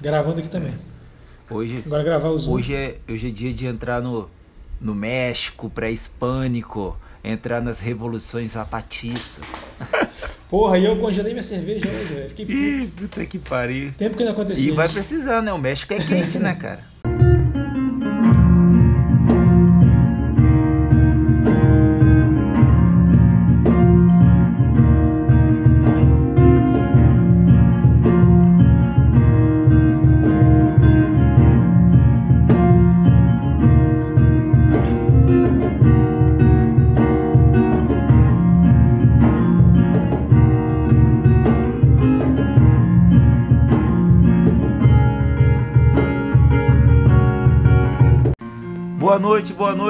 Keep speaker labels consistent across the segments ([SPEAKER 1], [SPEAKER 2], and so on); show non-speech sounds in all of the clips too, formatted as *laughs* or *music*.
[SPEAKER 1] Gravando aqui também.
[SPEAKER 2] Hoje,
[SPEAKER 1] Agora gravar os
[SPEAKER 2] hoje, é, hoje é dia de entrar no, no México, pré-hispânico, entrar nas revoluções zapatistas. *laughs*
[SPEAKER 1] Porra, e eu congelei minha cerveja hoje, velho. Fiquei puto.
[SPEAKER 2] Ih, puta que pariu.
[SPEAKER 1] Tempo que não acontecia
[SPEAKER 2] E vai
[SPEAKER 1] isso.
[SPEAKER 2] precisar, né? O México é quente, né, cara?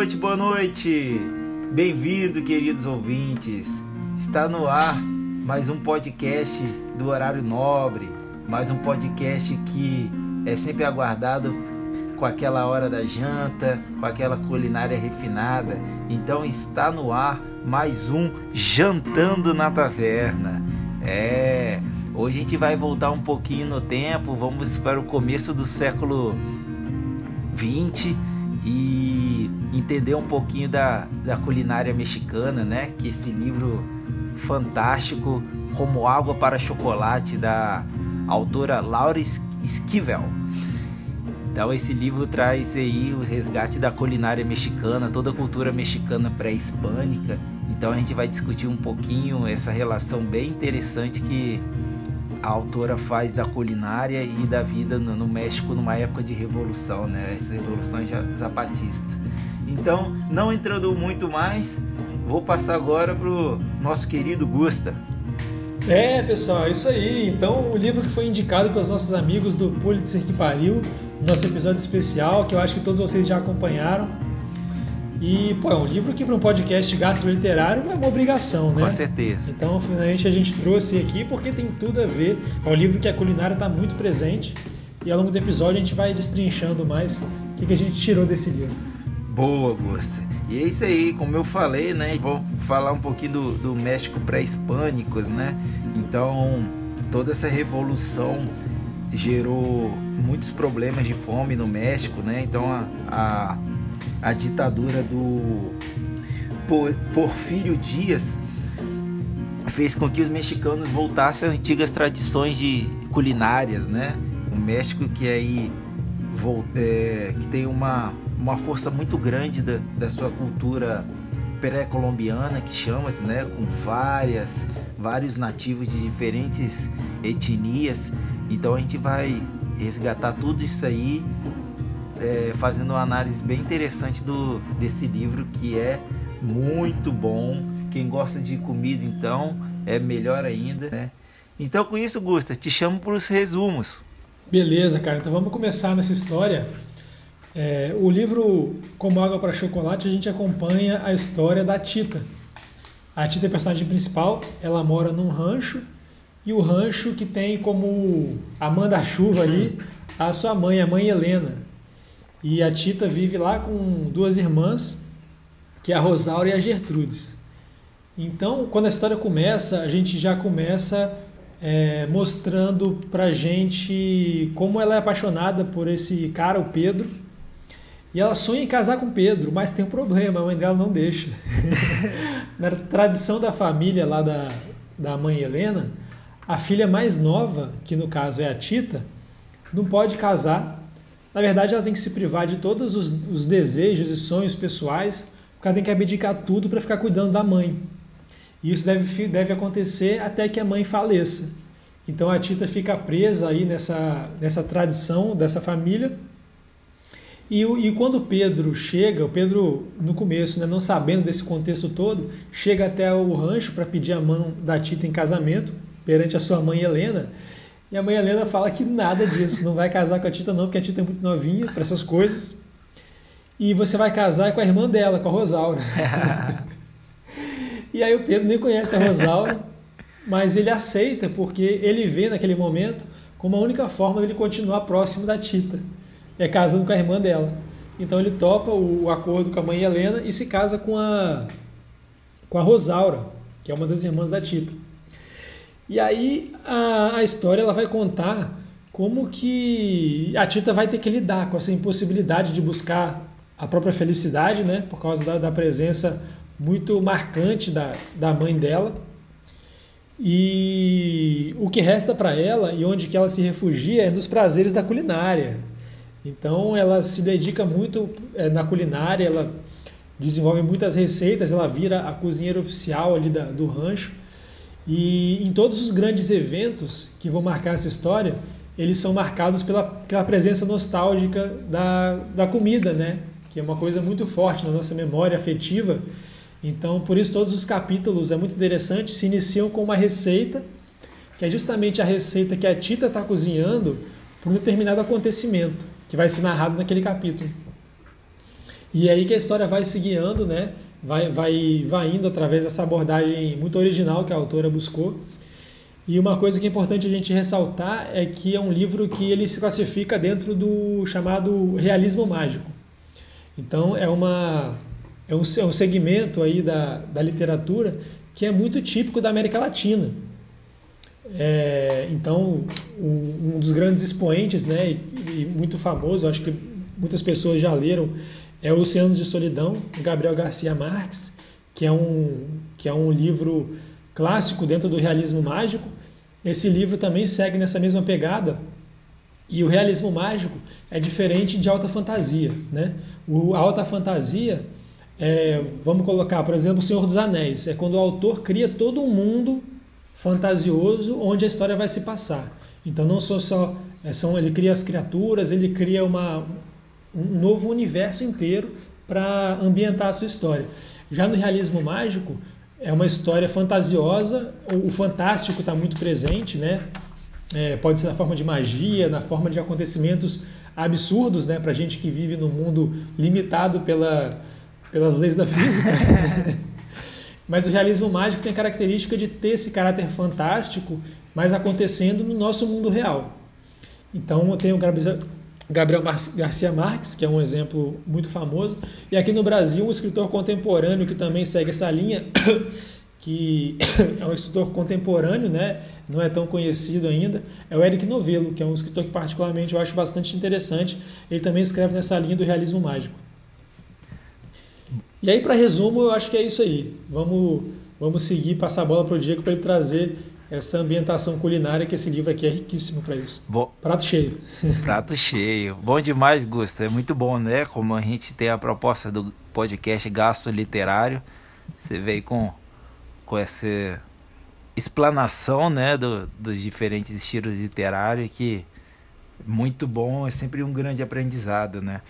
[SPEAKER 2] Noite, boa noite. Bem-vindo, queridos ouvintes. Está no ar mais um podcast do Horário Nobre, mais um podcast que é sempre aguardado com aquela hora da janta, com aquela culinária refinada. Então está no ar mais um Jantando na Taverna. É, hoje a gente vai voltar um pouquinho no tempo, vamos para o começo do século 20 e entender um pouquinho da, da culinária mexicana, né? Que esse livro fantástico, Como Água para Chocolate, da autora Laura Es- Esquivel. Então esse livro traz aí o resgate da culinária mexicana, toda a cultura mexicana pré-hispânica. Então a gente vai discutir um pouquinho essa relação bem interessante que a autora faz da culinária e da vida no, no México numa época de revolução, né? As revoluções zapatistas. Então, não entrando muito mais, vou passar agora pro nosso querido Gusta.
[SPEAKER 1] É, pessoal, é isso aí. Então, o livro que foi indicado pelos nossos amigos do Pulitzer que pariu, nosso episódio especial, que eu acho que todos vocês já acompanharam. E, pô, é um livro que para um podcast gastroliterário é uma obrigação, né?
[SPEAKER 2] Com certeza.
[SPEAKER 1] Então, finalmente a gente trouxe aqui porque tem tudo a ver. É um livro que a culinária está muito presente e ao longo do episódio a gente vai destrinchando mais o que, que a gente tirou desse livro.
[SPEAKER 2] Boa, Gusta. E é isso aí, como eu falei, né? Vou falar um pouquinho do, do México pré-hispânicos, né? Então, toda essa revolução gerou muitos problemas de fome no México, né? Então, a, a, a ditadura do Por- Porfírio Dias fez com que os mexicanos voltassem às antigas tradições de culinárias, né? O México que aí vol- é, que tem uma, uma força muito grande da, da sua cultura pré-colombiana que chama-se, né? Com várias vários nativos de diferentes etnias. Então a gente vai resgatar tudo isso aí, é, fazendo uma análise bem interessante do desse livro que é muito bom. Quem gosta de comida, então, é melhor ainda, né? Então, com isso, Gusta, te chamo para os resumos.
[SPEAKER 1] Beleza, cara. Então vamos começar nessa história. É, o livro Como Água para Chocolate, a gente acompanha a história da Tita. A Tita é a personagem principal, ela mora num rancho, e o rancho que tem como a manda-chuva ali *laughs* a sua mãe, a mãe Helena. E a Tita vive lá com duas irmãs, que é a Rosaura e a Gertrudes. Então, quando a história começa, a gente já começa é, mostrando pra gente como ela é apaixonada por esse cara, o Pedro. E ela sonha em casar com Pedro, mas tem um problema, a mãe dela não deixa. *laughs* Na tradição da família lá da, da mãe Helena, a filha mais nova, que no caso é a Tita, não pode casar. Na verdade, ela tem que se privar de todos os, os desejos e sonhos pessoais, porque ela tem que abdicar tudo para ficar cuidando da mãe. E isso deve, deve acontecer até que a mãe faleça. Então a Tita fica presa aí nessa, nessa tradição dessa família. E, e quando Pedro chega, o Pedro, no começo, né, não sabendo desse contexto todo, chega até o rancho para pedir a mão da Tita em casamento, perante a sua mãe Helena. E a mãe Helena fala que nada disso, não vai casar com a Tita não, porque a Tita é muito novinha para essas coisas. E você vai casar com a irmã dela, com a Rosaura. *laughs* e aí o Pedro nem conhece a Rosaura, mas ele aceita porque ele vê naquele momento como a única forma dele continuar próximo da Tita, é casando com a irmã dela. Então ele topa o, acordo com a mãe Helena e se casa com a com a Rosaura, que é uma das irmãs da Tita. E aí a, a história ela vai contar como que a Tita vai ter que lidar com essa impossibilidade de buscar a própria felicidade, né, por causa da, da presença muito marcante da, da mãe dela. E o que resta para ela e onde que ela se refugia é nos prazeres da culinária. Então ela se dedica muito é, na culinária, ela desenvolve muitas receitas, ela vira a cozinheira oficial ali da, do rancho. E em todos os grandes eventos que vão marcar essa história, eles são marcados pela, pela presença nostálgica da, da comida, né? Que é uma coisa muito forte na nossa memória afetiva. Então, por isso, todos os capítulos é muito interessante, se iniciam com uma receita, que é justamente a receita que a Tita está cozinhando para um determinado acontecimento, que vai ser narrado naquele capítulo. E é aí que a história vai se guiando, né? Vai, vai, vai indo através dessa abordagem muito original que a autora buscou. E uma coisa que é importante a gente ressaltar é que é um livro que ele se classifica dentro do chamado realismo mágico. Então é uma é um, é um segmento aí da, da literatura que é muito típico da América Latina. É, então um, um, dos grandes expoentes, né, e, e muito famoso, acho que muitas pessoas já leram, é Oceanos de Solidão, Gabriel Garcia Marques, que é um, que é um livro clássico dentro do realismo mágico. Esse livro também segue nessa mesma pegada. E o realismo mágico é diferente de alta fantasia. Né? O, alta fantasia, é, vamos colocar, por exemplo, O Senhor dos Anéis, é quando o autor cria todo um mundo fantasioso onde a história vai se passar. Então não só, só é, são, ele cria as criaturas, ele cria uma, um novo universo inteiro para ambientar a sua história. Já no realismo mágico, é uma história fantasiosa, o fantástico está muito presente, né? É, pode ser na forma de magia, na forma de acontecimentos absurdos, né? Para gente que vive num mundo limitado pela, pelas leis da física. *laughs* mas o realismo mágico tem a característica de ter esse caráter fantástico, mas acontecendo no nosso mundo real. Então eu tenho Gabriel Garcia Marques, que é um exemplo muito famoso, e aqui no Brasil um escritor contemporâneo que também segue essa linha, *coughs* que *coughs* é um escritor contemporâneo, né? não é tão conhecido ainda, é o Eric Novello, que é um escritor que particularmente eu acho bastante interessante. Ele também escreve nessa linha do realismo mágico. E aí, para resumo, eu acho que é isso aí. Vamos, vamos seguir, passar a bola para o Diego para ele trazer essa ambientação culinária, que esse livro aqui é riquíssimo para isso. Prato cheio. *laughs*
[SPEAKER 2] Prato cheio. Bom demais, Gusto. É muito bom, né? Como a gente tem a proposta do podcast Gasto Literário. Você veio com, com essa explanação né, do, dos diferentes estilos literários que muito bom, é sempre um grande aprendizado, né?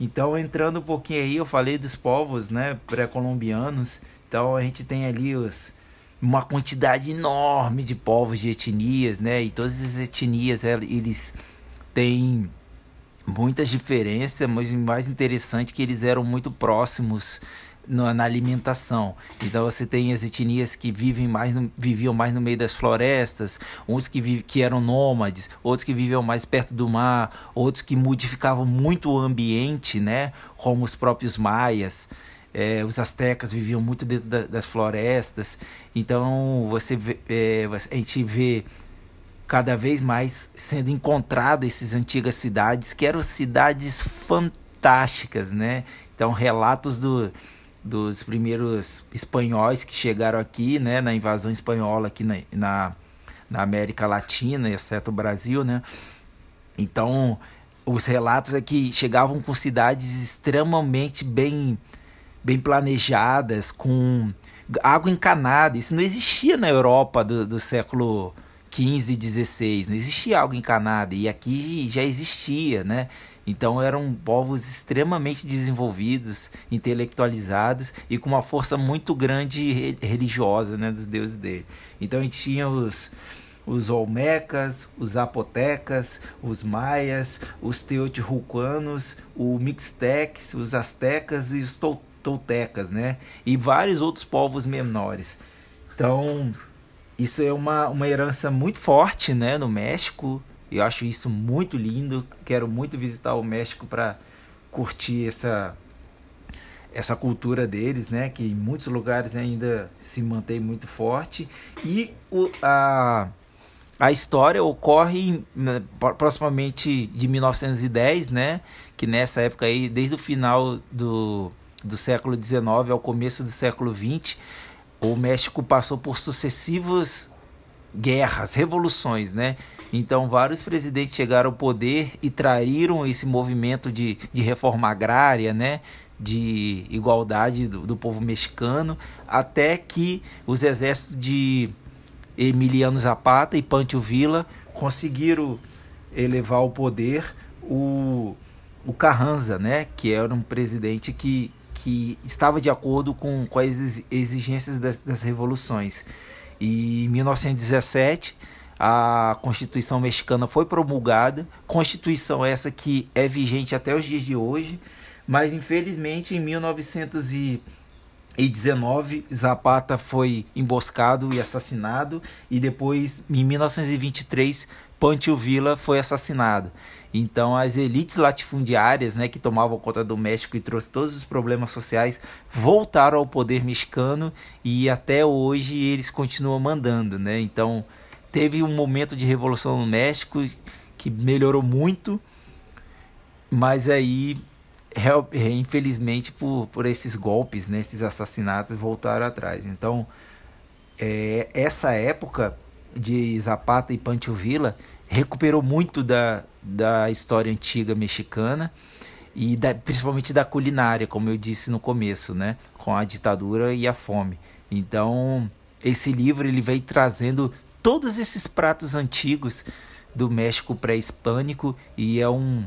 [SPEAKER 2] Então, entrando um pouquinho aí, eu falei dos povos né, pré-colombianos. Então, a gente tem ali os uma quantidade enorme de povos, de etnias, né? E todas as etnias eles têm muitas diferenças, mas o mais interessante é que eles eram muito próximos na, na, alimentação. Então você tem as etnias que vivem mais no, viviam mais no meio das florestas, uns que, vive, que eram nômades, outros que viviam mais perto do mar, outros que modificavam muito o ambiente, né? Como os próprios maias. É, os astecas viviam muito dentro da, das florestas, então você vê, é, a gente vê cada vez mais sendo encontradas essas antigas cidades, que eram cidades fantásticas, né? Então relatos do, dos primeiros espanhóis que chegaram aqui, né, na invasão espanhola aqui na, na, na América Latina, exceto o Brasil, né? Então, os relatos é que chegavam com cidades extremamente bem bem planejadas, com água encanada. Isso não existia na Europa do, do século XV e XVI, não existia água encanada, e aqui já existia, né? Então eram povos extremamente desenvolvidos, intelectualizados e com uma força muito grande religiosa né, dos deuses dele. Então a gente tinha os, os Olmecas, os Zapotecas, os Maias, os Teotihuacanos, os Mixtecs, os Aztecas e os Toltecas toltecas, né? E vários outros povos menores. Então, isso é uma, uma herança muito forte, né, no México. Eu acho isso muito lindo. Quero muito visitar o México para curtir essa essa cultura deles, né, que em muitos lugares ainda se mantém muito forte e o, a a história ocorre né, proximamente de 1910, né? Que nessa época aí, desde o final do, do século XIX ao começo do século XX, o México passou por sucessivas guerras, revoluções, né? Então, vários presidentes chegaram ao poder e traíram esse movimento de, de reforma agrária, né? de igualdade do, do povo mexicano, até que os exércitos de Emiliano Zapata e Pancho Villa conseguiram elevar ao poder o, o Carranza, né? que era um presidente que, que estava de acordo com, com as exigências das, das revoluções. E em 1917 a Constituição mexicana foi promulgada, Constituição essa que é vigente até os dias de hoje, mas infelizmente em 1919 Zapata foi emboscado e assassinado e depois em 1923 Pancho Villa foi assassinado. Então as elites latifundiárias, né, que tomavam conta do México e trouxe todos os problemas sociais, voltaram ao poder mexicano e até hoje eles continuam mandando, né? Então teve um momento de revolução no México que melhorou muito, mas aí infelizmente por, por esses golpes, né, esses assassinatos voltaram atrás. Então é, essa época de Zapata e Pancho Villa recuperou muito da, da história antiga mexicana e da, principalmente da culinária, como eu disse no começo, né, com a ditadura e a fome. Então esse livro ele vem trazendo todos esses pratos antigos do México pré-hispânico e é um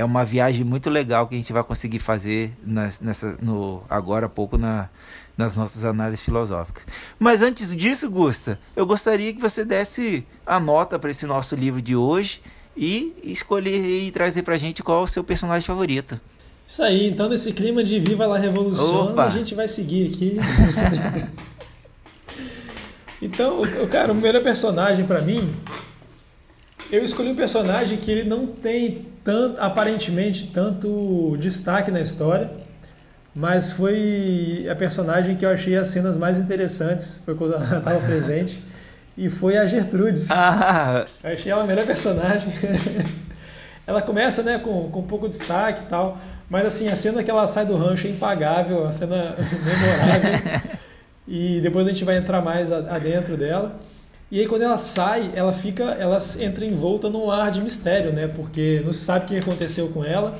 [SPEAKER 2] é uma viagem muito legal que a gente vai conseguir fazer nas, nessa, no, agora há pouco na, nas nossas análises filosóficas. Mas antes disso, Gusta, eu gostaria que você desse a nota para esse nosso livro de hoje e escolher e trazer para a gente qual é o seu personagem favorito.
[SPEAKER 1] Isso aí, então nesse clima de Viva la Revolução, Opa. a gente vai seguir aqui. *laughs* então, o, cara, o primeiro personagem para mim eu escolhi um personagem que ele não tem tanto, aparentemente tanto destaque na história, mas foi a personagem que eu achei as cenas mais interessantes, foi quando ela *laughs* estava presente, e foi a Gertrudes.
[SPEAKER 2] Ah.
[SPEAKER 1] Eu achei ela a melhor personagem. *laughs* ela começa né, com, com pouco de destaque e tal, mas assim, a cena que ela sai do rancho é impagável, a cena *laughs* memorável. e depois a gente vai entrar mais adentro dela. E aí quando ela sai, ela fica, ela entra envolta num ar de mistério, né? Porque não se sabe o que aconteceu com ela.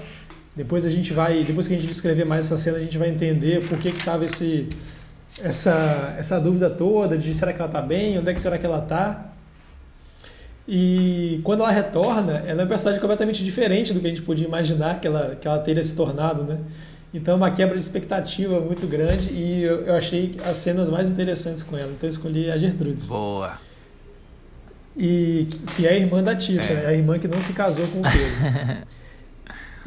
[SPEAKER 1] Depois a gente vai, depois que a gente descrever mais essa cena, a gente vai entender por que que tava esse essa essa dúvida toda de será que ela tá bem, onde é que será que ela tá? E quando ela retorna, ela é uma personagem completamente diferente do que a gente podia imaginar que ela que ela teria se tornado, né? Então, uma quebra de expectativa muito grande e eu, eu achei as cenas mais interessantes com ela. Então, eu escolhi a Gertrudes.
[SPEAKER 2] Boa
[SPEAKER 1] e que é a irmã da Tita, é. a irmã que não se casou com o Pedro.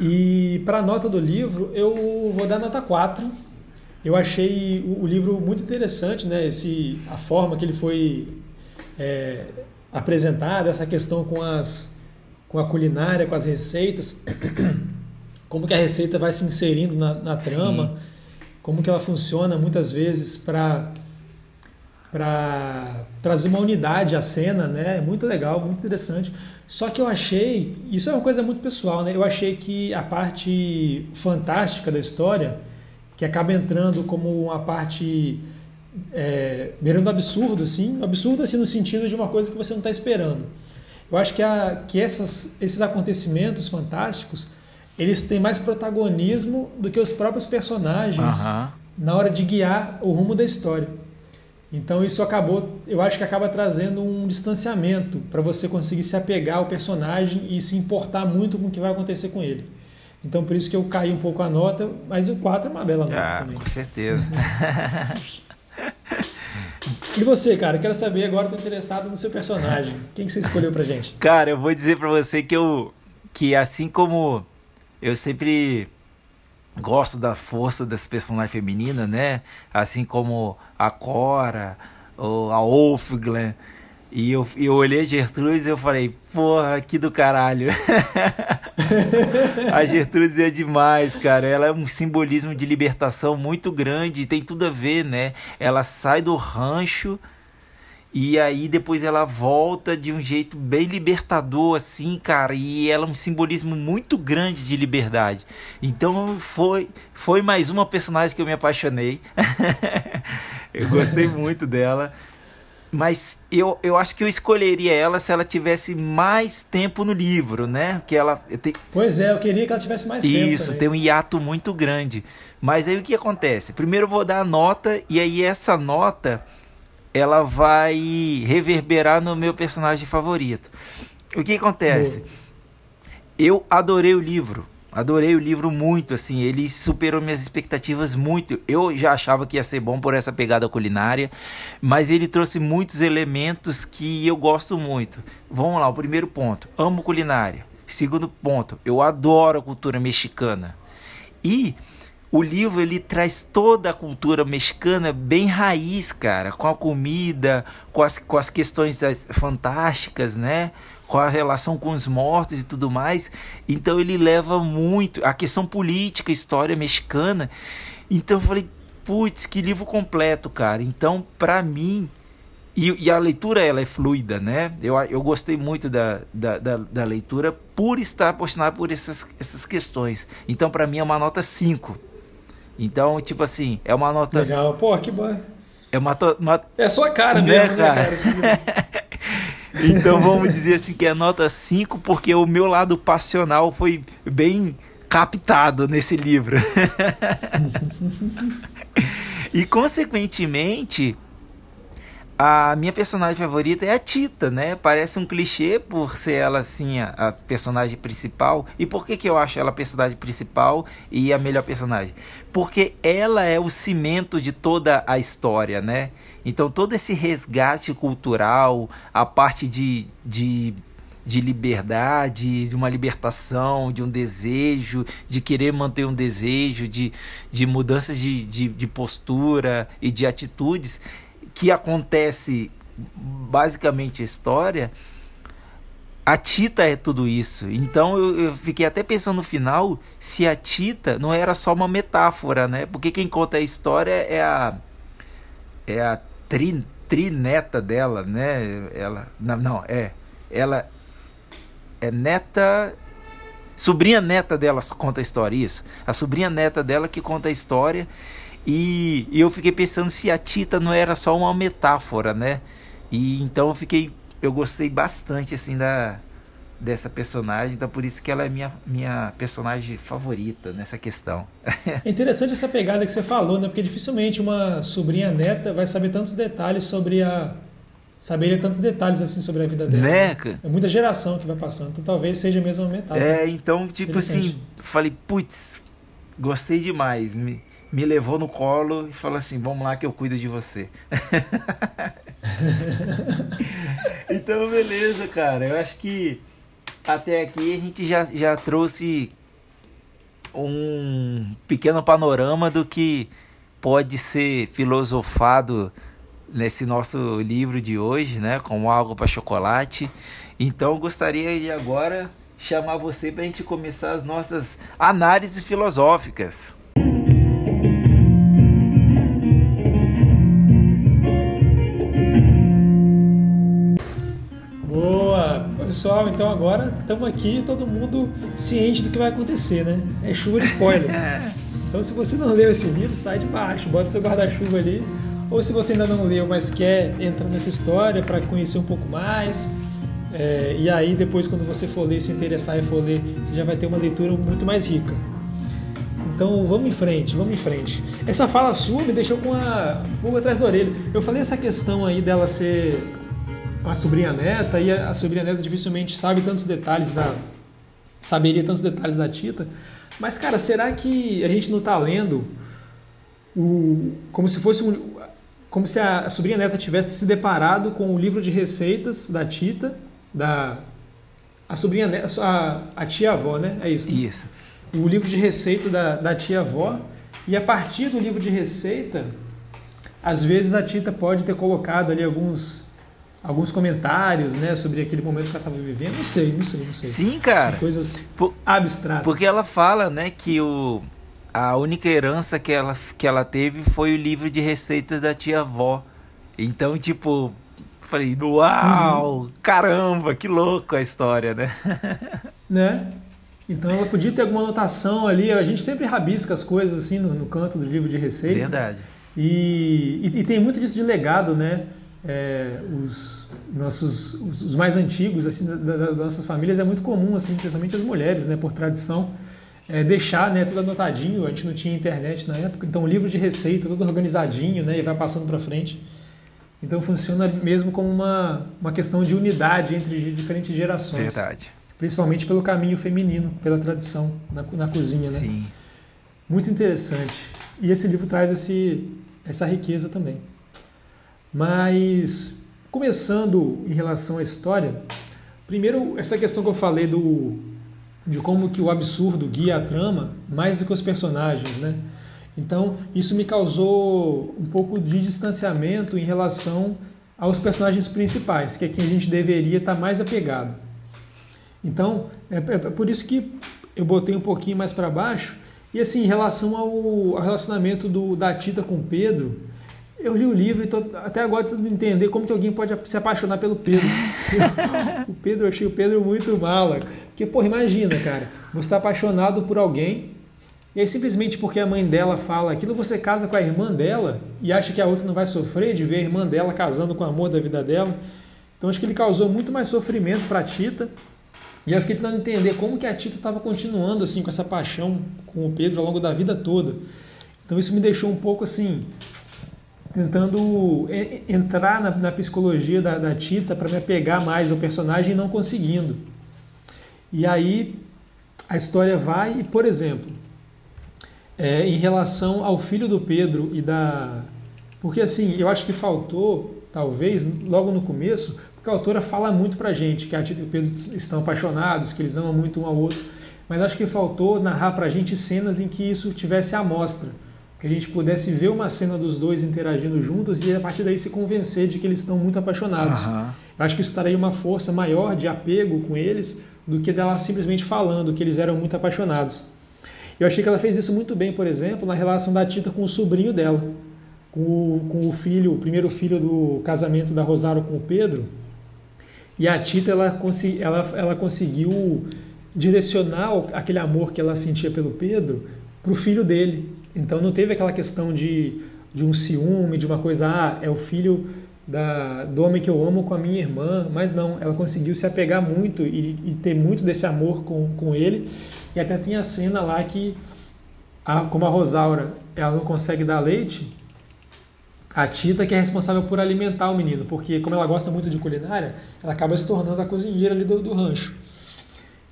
[SPEAKER 1] *laughs* e para a nota do livro, eu vou dar nota 4. Eu achei o, o, livro muito interessante, né? Esse, a forma que ele foi é, apresentado, essa questão com, as, com a culinária, com as receitas, *coughs* como que a receita vai se inserindo na, na trama, Sim. como que ela funciona muitas vezes para para trazer uma unidade à cena, né? Muito legal, muito interessante. Só que eu achei, isso é uma coisa muito pessoal, né? Eu achei que a parte fantástica da história, que acaba entrando como uma parte é, beirando absurdo, assim, absurdo assim no sentido de uma coisa que você não está esperando. Eu acho que, a, que essas, esses acontecimentos fantásticos, eles têm mais protagonismo do que os próprios personagens na hora de guiar o rumo da história. Então isso acabou, eu acho que acaba trazendo um distanciamento para você conseguir se apegar ao personagem e se importar muito com o que vai acontecer com ele. Então por isso que eu caí um pouco a nota, mas o 4 é uma bela nota ah, também.
[SPEAKER 2] Com certeza. *laughs*
[SPEAKER 1] e você, cara, quero saber agora, estou interessado no seu personagem. Quem que você escolheu pra gente?
[SPEAKER 2] Cara, eu vou dizer para você que eu que assim como eu sempre gosto da força das personagens femininas, né? Assim como a Cora, ou a Wolfglen. E eu, eu olhei a Gertrudes e eu falei, porra, que do caralho. *laughs* a Gertrudes é demais, cara. Ela é um simbolismo de libertação muito grande, tem tudo a ver, né? Ela sai do rancho E aí depois ela volta de um jeito bem libertador, assim, cara. E ela é um simbolismo muito grande de liberdade. Então foi, foi mais uma personagem que eu me apaixonei. *laughs* eu gostei muito dela. Mas eu, eu acho que eu escolheria ela se ela tivesse mais tempo no livro, né? Que ela
[SPEAKER 1] tem... Pois é, eu queria que ela tivesse mais tempo.
[SPEAKER 2] Isso, tem um hiato muito grande. Mas aí o que acontece? Primeiro eu vou dar a nota, e aí essa nota ela vai reverberar no meu personagem favorito. O que acontece? Boa. Eu adorei o livro. Adorei o livro muito, assim, ele superou minhas expectativas muito. Eu já achava que ia ser bom por essa pegada culinária, mas ele trouxe muitos elementos que eu gosto muito. Vamos lá, o primeiro ponto, amo culinária. Segundo ponto, eu adoro a cultura mexicana. E o livro ele traz toda a cultura mexicana bem raiz, cara, com a comida, com as, com as questões fantásticas, né? Com a relação com os mortos e tudo mais. Então ele leva muito a questão política, história mexicana. Então eu falei, putz, que livro completo, cara. Então, para mim, e, e, a leitura ela é fluida, né? Eu, eu gostei muito da, da, da, da leitura por estar apaixonado por essas, essas questões. Então, para mim, é uma nota 5. Então, tipo assim, é uma nota.
[SPEAKER 1] Legal, pô, que bom.
[SPEAKER 2] É uma, uma...
[SPEAKER 1] É a sua cara né, mesmo, cara? Né, cara? *laughs*
[SPEAKER 2] então vamos dizer assim que é nota 5, porque o meu lado passional foi bem captado nesse livro. *laughs* e consequentemente, a minha personagem favorita é a Tita, né? Parece um clichê por ser ela assim a, a, personagem principal. E por que, que eu acho ela a personagem principal e a melhor personagem? Porque ela é o cimento de toda a história, né? Então todo esse resgate cultural, a parte de, de, de liberdade, de uma libertação, de um desejo, de querer manter um desejo, de, de mudanças de, de, de postura e de atitudes que acontece basicamente a história, a Tita é tudo isso. Então eu, eu, fiquei até pensando no final se a Tita não era só uma metáfora, né? Porque quem conta a história é a é a tri, trineta dela, né? Ela não, não é ela é neta sobrinha neta dela conta a história isso. A sobrinha neta dela que conta a história e, e eu fiquei pensando se a Tita não era só uma metáfora, né? E então eu fiquei, eu gostei bastante assim da dessa personagem, então por isso que ela é minha minha personagem favorita nessa questão.
[SPEAKER 1] É interessante essa pegada que você falou, né? Porque dificilmente uma sobrinha neta vai saber tantos detalhes sobre a saberia tantos detalhes assim sobre a vida dela.
[SPEAKER 2] Né?
[SPEAKER 1] É muita geração que vai passando, então talvez seja mesmo uma metáfora.
[SPEAKER 2] É, então tipo assim, falei, putz, gostei demais. Me me levou no colo e falou assim: Vamos lá que eu cuido de você. *laughs* então, beleza, cara. Eu acho que até aqui a gente já, já trouxe um pequeno panorama do que pode ser filosofado nesse nosso livro de hoje, né, com algo para chocolate. Então, gostaria de agora chamar você para a gente começar as nossas análises filosóficas.
[SPEAKER 1] Pessoal, então agora estamos aqui todo mundo ciente do que vai acontecer, né? É chuva de spoiler. *laughs* Então se você não leu esse livro, sai de baixo, bota seu guarda-chuva ali. Ou se você ainda não leu, mas quer entrar nessa história para conhecer um pouco mais, é, e aí depois quando você for ler, se interessar e for ler, você já vai ter uma leitura muito mais rica. Então vamos em frente, vamos em frente. Essa fala sua me deixou com a pulga atrás da orelha. Eu falei essa questão aí dela ser a sobrinha neta e a, sobrinha neta dificilmente sabe tantos detalhes da saberia tantos detalhes da Tita. Mas cara, será que a gente não está lendo o como se fosse um, como se a, a sobrinha neta tivesse se deparado com o livro de receitas da Tita, da a sobrinha neta, a, a tia avó, né? É isso. Né?
[SPEAKER 2] Isso.
[SPEAKER 1] O livro de receita da, da tia avó e a partir do livro de receita, às vezes a Tita pode ter colocado ali alguns alguns comentários, né, sobre aquele momento que ela estava vivendo. Não sei, não sei, não sei.
[SPEAKER 2] Sim, cara.
[SPEAKER 1] São coisas Por, abstratas.
[SPEAKER 2] Porque ela fala, né, que o a única herança que ela, que ela teve foi o livro de receitas da tia avó. Então, tipo, Falei, uau, uhum. caramba, que louco a história, né? *laughs*
[SPEAKER 1] né? Então ela podia ter alguma anotação ali, a gente sempre rabisca as coisas assim no, no canto do livro de receita.
[SPEAKER 2] Verdade.
[SPEAKER 1] E, e, e, tem muito disso de legado, né? É, os nossos os, os, mais antigos assim da, da, das nossas famílias é muito comum assim, principalmente as mulheres, né? Por tradição é, deixar né, tudo anotadinho. A gente não tinha internet na época, então o livro de receita tudo organizadinho, né? E vai passando para frente. Então funciona mesmo como uma, uma questão de unidade entre diferentes gerações.
[SPEAKER 2] Verdade.
[SPEAKER 1] Principalmente pelo caminho feminino, pela tradição na, na cozinha, né?
[SPEAKER 2] Sim.
[SPEAKER 1] Muito interessante. E esse livro traz esse, essa riqueza também. Mas, começando em relação à história, primeiro essa questão que eu falei do, de como que o absurdo guia a trama mais do que os personagens, né? Então, isso me causou um pouco de distanciamento em relação aos personagens principais, que é quem a gente deveria estar mais apegado. Então, é, é por isso que eu botei um pouquinho mais para baixo. E assim, em relação ao, ao relacionamento do, da Tita com Pedro, eu li o livro e tô, até agora tentando entender como que alguém pode se apaixonar pelo Pedro. *laughs* o Pedro, eu achei o Pedro muito mala. Porque, porra, imagina, cara, você está apaixonado por alguém e aí, simplesmente porque a mãe dela fala aquilo, você casa com a irmã dela e acha que a outra não vai sofrer de ver a irmã dela casando com o amor da vida dela. Então, acho que ele causou muito mais sofrimento para a Tita. E eu fiquei tentando entender como que a Tita estava continuando assim com essa paixão com o Pedro ao longo da vida toda. Então, isso me deixou um pouco assim, tentando entrar na, na psicologia da, da Tita para me apegar mais ao personagem e não conseguindo. E aí a história vai e, por exemplo, é, em relação ao filho do Pedro e da. Porque assim, eu acho que faltou, talvez, logo no começo, porque a autora fala muito pra gente que a Tita e o Pedro estão apaixonados, que eles amam muito um ao outro, mas acho que faltou narrar pra gente cenas em que isso tivesse amostra. Que a gente pudesse ver uma cena dos dois interagindo juntos e a partir daí se convencer de que eles estão muito apaixonados. Uhum. Eu acho que isso traria uma força maior de apego com eles do que dela simplesmente falando que eles eram muito apaixonados. Eu achei que ela fez isso muito bem, por exemplo, na relação da Tita com o sobrinho dela, com o, com o filho, o primeiro filho do casamento da Rosário com o Pedro. E a Tita ela, ela, ela conseguiu direcionar aquele amor que ela sentia pelo Pedro para o filho dele. Então não teve aquela questão de, de um ciúme, de uma coisa, ah, é o filho da, do homem que eu amo com a minha irmã, mas não, ela conseguiu se apegar muito e, e ter muito desse amor com, com ele e até tinha a cena lá que, a, como a Rosaura ela não consegue dar leite, a Tita que é responsável por alimentar o menino, porque como ela gosta muito de culinária, ela acaba se tornando a cozinheira ali do, do rancho.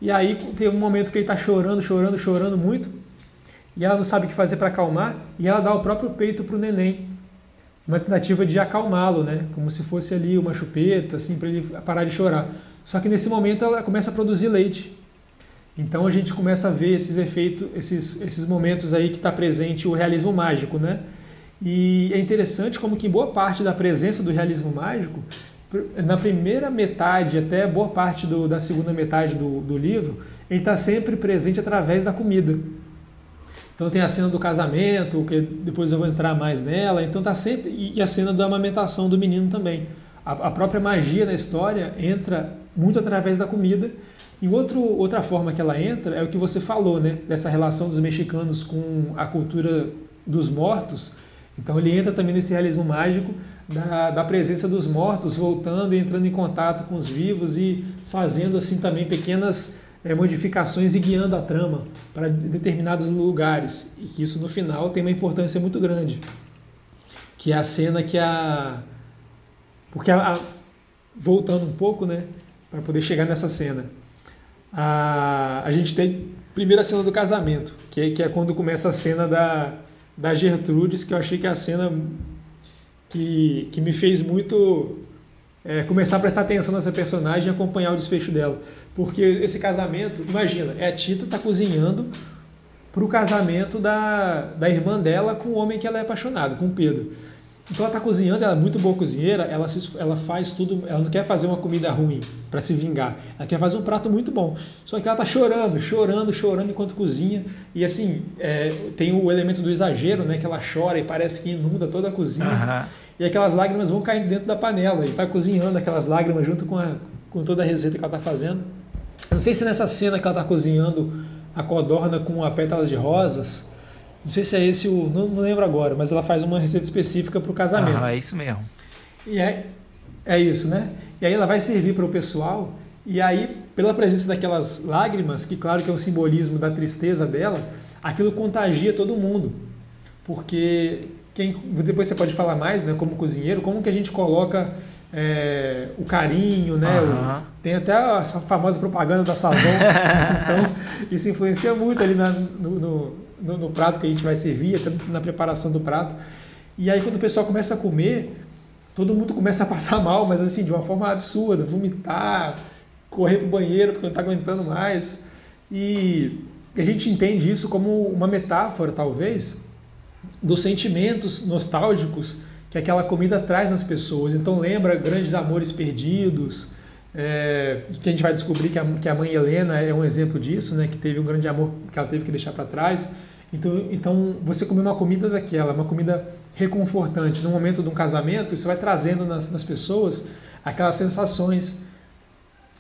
[SPEAKER 1] E aí tem um momento que ele está chorando, chorando, chorando muito, e ela não sabe o que fazer para acalmar, e ela dá o próprio peito para o neném, uma tentativa de acalmá-lo, né? Como se fosse ali uma chupeta, assim, para ele parar de chorar. Só que nesse momento ela começa a produzir leite. Então a gente começa a ver esses efeitos, esses, esses momentos aí que está presente o realismo mágico, né? E é interessante como que boa parte da presença do realismo mágico, na primeira metade até boa parte do, da segunda metade do, do livro, ele está sempre presente através da comida. Então tem a cena do casamento, que depois eu vou entrar mais nela. Então tá sempre e a cena da amamentação do menino também. A, a própria magia da história entra muito através da comida e outro, outra forma que ela entra é o que você falou, né? Dessa relação dos mexicanos com a cultura dos mortos. Então ele entra também nesse realismo mágico da, da presença dos mortos voltando e entrando em contato com os vivos e fazendo assim também pequenas é, modificações e guiando a trama para determinados lugares. E que isso no final tem uma importância muito grande. Que é a cena que a. Porque a, a... voltando um pouco, né? Para poder chegar nessa cena a, a gente tem primeira cena do casamento, que é, que é quando começa a cena da, da Gertrudes, que eu achei que é a cena que, que me fez muito é, começar a prestar atenção nessa personagem e acompanhar o desfecho dela. Porque esse casamento, imagina, é a Tita tá cozinhando para o casamento da, da irmã dela com o homem que ela é apaixonado, com o Pedro. Então ela está cozinhando, ela é muito boa cozinheira, ela, se, ela faz tudo, ela não quer fazer uma comida ruim para se vingar, ela quer fazer um prato muito bom. Só que ela está chorando, chorando, chorando enquanto cozinha. E assim, é, tem o elemento do exagero, né? Que ela chora e parece que inunda toda a cozinha. Uhum. e aquelas lágrimas vão caindo dentro da panela e vai cozinhando aquelas lágrimas junto com, a, com toda a receita que ela está fazendo. Eu não sei se nessa cena que ela está cozinhando a codorna com a pétala de rosas, não sei se é esse o. Não, não lembro agora, mas ela faz uma receita específica para o casamento.
[SPEAKER 2] Ah, é isso mesmo.
[SPEAKER 1] E é, é isso, né? E aí ela vai servir para o pessoal, e aí, pela presença daquelas lágrimas, que claro que é um simbolismo da tristeza dela, aquilo contagia todo mundo. Porque quem, depois você pode falar mais, né, como cozinheiro, como que a gente coloca é, o carinho, né?
[SPEAKER 2] Aham.
[SPEAKER 1] O- tem até essa famosa propaganda da Sazon. *laughs* então, isso influencia muito ali na- no, no- no- prato que a gente vai servir, até na preparação do prato. E aí, quando o pessoal começa a comer, todo mundo começa a passar *laughs* mal, mas assim, de uma forma absurda, vomitar, correr pro banheiro porque não está aguentando mais. E a gente entende isso como uma metáfora, talvez, dos sentimentos nostálgicos que aquela comida traz nas pessoas. Então lembra grandes amores perdidos, é, que a gente vai descobrir que a, que a mãe Helena é um exemplo disso, né, que teve um grande amor que ela teve que deixar para trás. Então, então você comer uma comida daquela, uma comida reconfortante no momento de um casamento, isso vai trazendo nas, nas pessoas aquelas sensações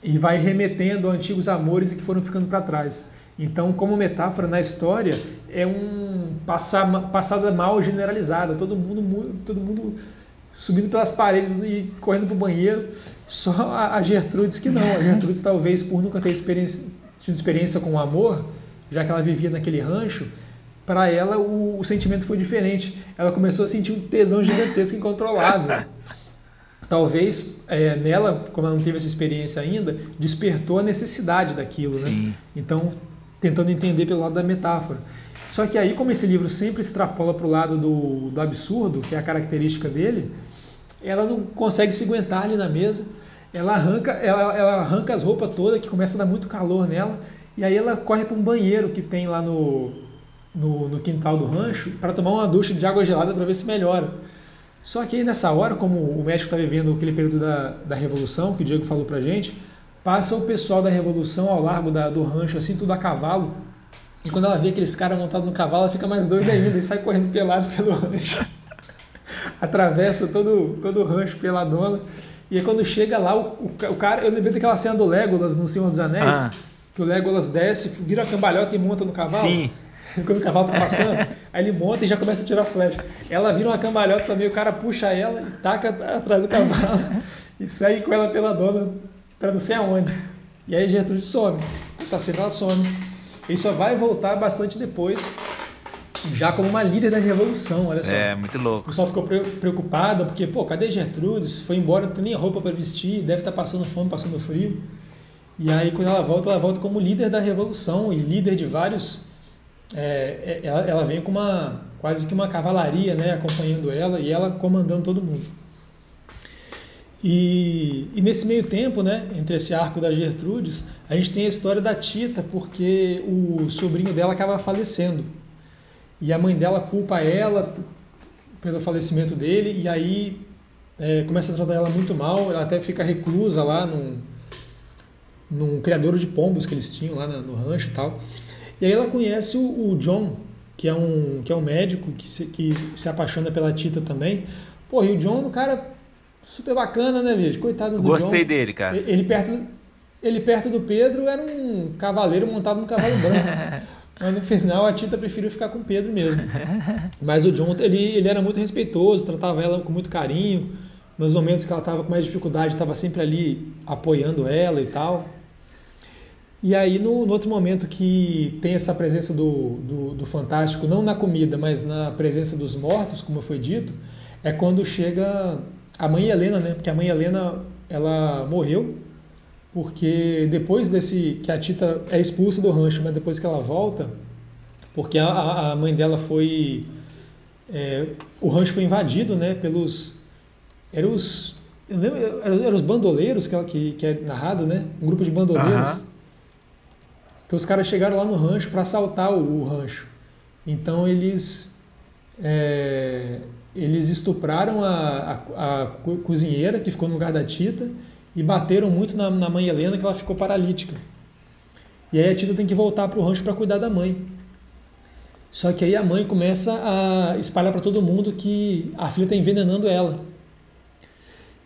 [SPEAKER 1] e vai remetendo a antigos amores que foram ficando para trás. Então, como metáfora na história, é um passar, passada mal generalizada, todo mundo, mu- todo mundo subindo pelas paredes e correndo para o banheiro. Só a a Gertrudes que não. A Gertrudes, *laughs* talvez por nunca ter experiência, tido experiência com o amor, já que ela vivia naquele rancho, para ela o, o sentimento foi diferente. Ela começou a sentir um tesão gigantesco incontrolável *laughs* talvez é, nela, como ela não teve essa experiência ainda, despertou a necessidade daquilo, né?
[SPEAKER 2] Sim.
[SPEAKER 1] Então, tentando entender pelo lado da metáfora. Só que aí, como esse livro sempre extrapola para o lado do, do absurdo, que é a característica dele, ela não consegue se aguentar ali na mesa. Ela arranca, ela, ela arranca as roupas todas, que começa a dar muito calor nela, e aí ela corre para um banheiro que tem lá no, no, no quintal do rancho para tomar uma ducha de água gelada para ver se melhora. Só que aí nessa hora, como o México está vivendo aquele período da, da Revolução, que o Diego falou pra gente, passa o pessoal da Revolução ao largo da- do rancho, assim, tudo a cavalo. E quando ela vê aqueles caras montados no cavalo, ela fica mais doida ainda e sai correndo pelado pelo rancho. *laughs* Atravessa todo, todo o rancho peladona. E aí quando chega lá, o, o o cara. Eu lembrei daquela cena do Legolas no Senhor dos Anéis,
[SPEAKER 2] Ah.
[SPEAKER 1] que o Legolas desce, vira a cambalhota e monta no cavalo.
[SPEAKER 2] Sim. *laughs*
[SPEAKER 1] Quando o cavalo tá passando, *laughs* aí ele monta e já começa a tirar flecha. Ela vira uma cambalhota também, o cara puxa ela e taca atrás do cavalo e segue com ela pela dona pra não sei aonde. E aí Gertrude some. Essa cena ela some. E só vai voltar bastante depois, já como uma líder da revolução, olha só.
[SPEAKER 2] É, muito
[SPEAKER 1] O
[SPEAKER 2] louco.
[SPEAKER 1] pessoal ficou pre- preocupado, porque, pô, cadê Gertrudes? Foi embora, não tem nem roupa para vestir, deve estar passando fome, passando frio. E aí, quando ela volta, ela volta como líder da revolução e líder de vários. é, é, ela, ela vem com uma quase que uma cavalaria, né, acompanhando ela e ela comandando todo mundo. E, e nesse meio tempo, né, entre esse arco da Gertrudes, a gente tem a história da Tita, porque o sobrinho dela acaba falecendo. E a mãe dela culpa ela pelo falecimento dele, e aí é, começa a tratar ela muito mal, ela até fica reclusa lá num, num criador de pombos que eles tinham lá no rancho e tal. E aí ela conhece o, o John, que é um, que é um médico que se, que se apaixona pela Tita também. Pô, e o John é um cara super bacana, né, bicho? Coitado do
[SPEAKER 2] Gostei
[SPEAKER 1] John.
[SPEAKER 2] dele, cara.
[SPEAKER 1] Ele perto, ele perto do Pedro era um cavaleiro montado no cavalo branco. *laughs* Mas no final a Tita preferiu ficar com o Pedro mesmo. Mas o John, ele, ele era muito respeitoso, tratava ela com muito carinho. Nos momentos que ela estava com mais dificuldade, estava sempre ali apoiando ela e tal. E aí, no, no outro momento que tem essa presença do, do, do Fantástico, não na comida, mas na presença dos mortos, como foi dito, é quando chega a mãe Helena, né? Porque a mãe Helena, ela morreu, porque depois desse que a Tita é expulsa do rancho, mas depois que ela volta, porque a- a, mãe dela foi é, o rancho foi invadido, né? Pelos eram os eu lembro, eram, os bandoleiros que, que, que é narrado, né? Um grupo de bandoleiros.
[SPEAKER 2] Aham.
[SPEAKER 1] Então os caras chegaram lá no rancho para assaltar o, o rancho. Então eles é, eles estupraram a, a, a co- cozinheira que ficou no lugar da Tita e bateram muito na, na mãe Helena que ela ficou paralítica. E aí a Tita tem que voltar para o rancho para cuidar da mãe. Só que aí a mãe começa a espalhar para todo mundo que a filha está envenenando ela.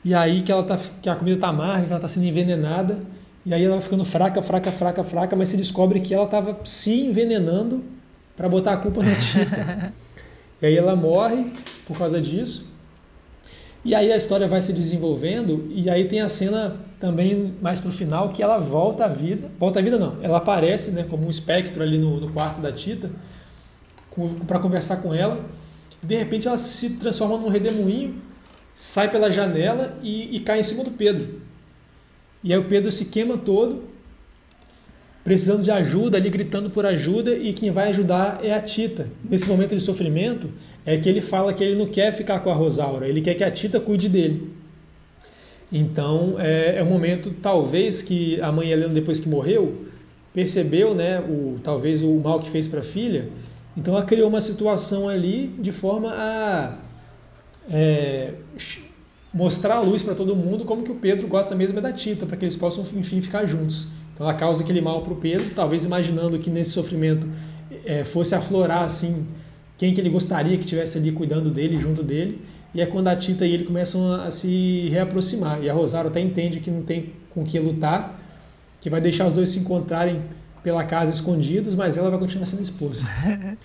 [SPEAKER 1] e aí que, ela tá, que a comida tá amarga, que ela está sendo envenenada, e aí ela vai ficando fraca, fraca, fraca, fraca, mas se descobre que ela estava se envenenando para botar a culpa na Tita. *laughs* e aí ela morre por causa disso. E aí a história vai se desenvolvendo e aí tem a cena também mais pro final que ela volta à vida. Volta à vida não, ela aparece né, como um espectro ali no, no quarto da Tita para conversar com ela. De repente ela se transforma num redemoinho, sai pela janela e, e cai em cima do Pedro. E aí o Pedro se queima todo, precisando de ajuda, ali gritando por ajuda, e quem vai ajudar é a Tita. Nesse momento de sofrimento, é que ele fala que ele não quer ficar com a Rosaura, ele quer que a Tita cuide dele. Então é, é um momento, talvez, que a mãe Helena, depois que morreu, percebeu, né, o, talvez o mal que fez para a filha. Então ela criou uma situação ali de forma a é, mostrar a luz para todo mundo como que o Pedro gosta mesmo é da Tita, para que eles possam, enfim, ficar juntos. Então ela causa aquele mal para o Pedro, talvez imaginando que nesse sofrimento é, fosse aflorar assim quem que ele gostaria que tivesse ali cuidando dele, junto dele. E é quando a Tita e ele começam a, a se reaproximar. E a Rosário até entende que não tem com que lutar, que vai deixar os dois se encontrarem pela casa escondidos, mas ela vai continuar sendo esposa. *laughs*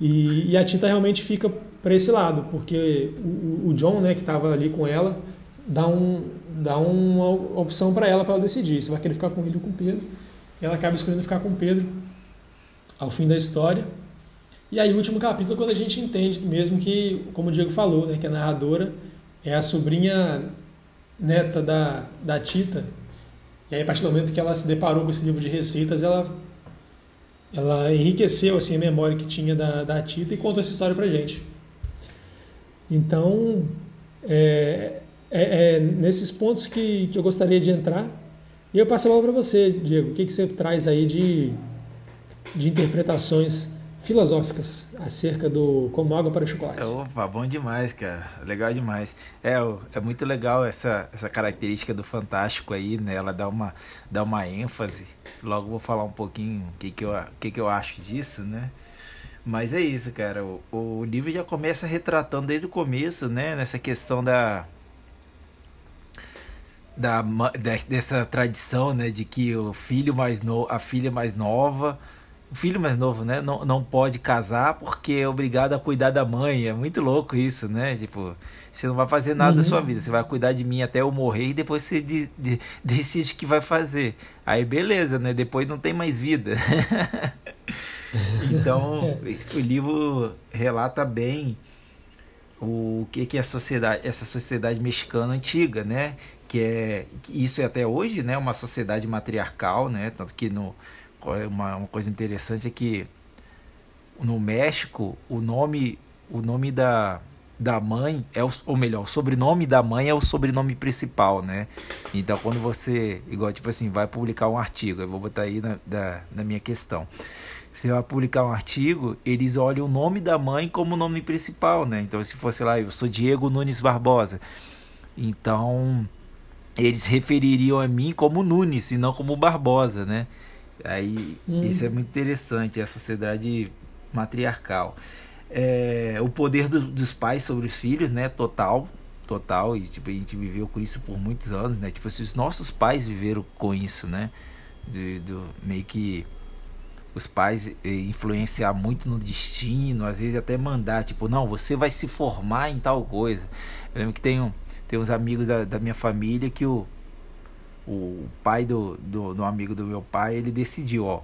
[SPEAKER 1] E, e a Tita realmente fica para esse lado, porque o, o John, né, que estava ali com ela, dá, um, dá uma opção para ela para ela decidir se vai querer ficar com ele ou com Pedro. E ela acaba escolhendo ficar com Pedro ao fim da história. E aí, o último capítulo, quando a gente entende mesmo que, como o Diego falou, né, que a narradora é a sobrinha neta da, da Tita. E aí, a partir do momento que ela se deparou com esse livro de receitas, ela, ela enriqueceu assim, a memória que tinha da, da Tita e contou essa história pra gente. Então, é, é, é nesses pontos que, que eu gostaria de entrar. E eu passo a bola para você, Diego. O que, que você traz aí de, de interpretações filosóficas acerca do como água para o chocolate.
[SPEAKER 2] Opa, bom demais, cara. Legal demais. É, é muito legal essa, essa característica do fantástico aí, né? Ela dá uma, dá uma ênfase. Logo vou falar um pouquinho o que, que, eu, que, que eu acho disso, né? Mas é isso, cara. O, o livro já começa retratando desde o começo, né? Nessa questão da, da, dessa tradição, né, de que o filho mais no, a filha mais nova o filho mais novo, né? Não, não pode casar porque é obrigado a cuidar da mãe. É muito louco isso, né? Tipo, você não vai fazer nada uhum. da sua vida. Você vai cuidar de mim até eu morrer e depois você de, de, *laughs* decide o que vai fazer. Aí beleza, né? Depois não tem mais vida. *laughs* então, *laughs* o livro relata bem o que que é a sociedade, essa sociedade mexicana antiga, né? Que é isso é até hoje, né? Uma sociedade matriarcal, né? Tanto que no uma, uma coisa interessante é que no México o nome o nome da, da mãe é o, ou melhor, o sobrenome da mãe é o sobrenome principal, né? Então quando você, igual tipo assim, vai publicar um artigo, eu vou botar aí na, da, na minha questão. Você vai publicar um artigo, eles olham o nome da mãe como nome principal, né? Então se fosse lá, eu sou Diego Nunes Barbosa. Então eles refeririam a mim como Nunes e não como Barbosa, né? Aí hum. isso é muito interessante, a sociedade matriarcal. É, o poder do, dos pais sobre os filhos, né? Total, total. E tipo, a gente viveu com isso por muitos anos, né? Tipo, assim, os nossos pais viveram com isso, né? Do, do, meio que os pais eh, influenciar muito no destino, às vezes até mandar, tipo, não, você vai se formar em tal coisa. Eu lembro que tem, um, tem uns amigos da, da minha família que o, o pai do, do, do amigo do meu pai, ele decidiu, ó,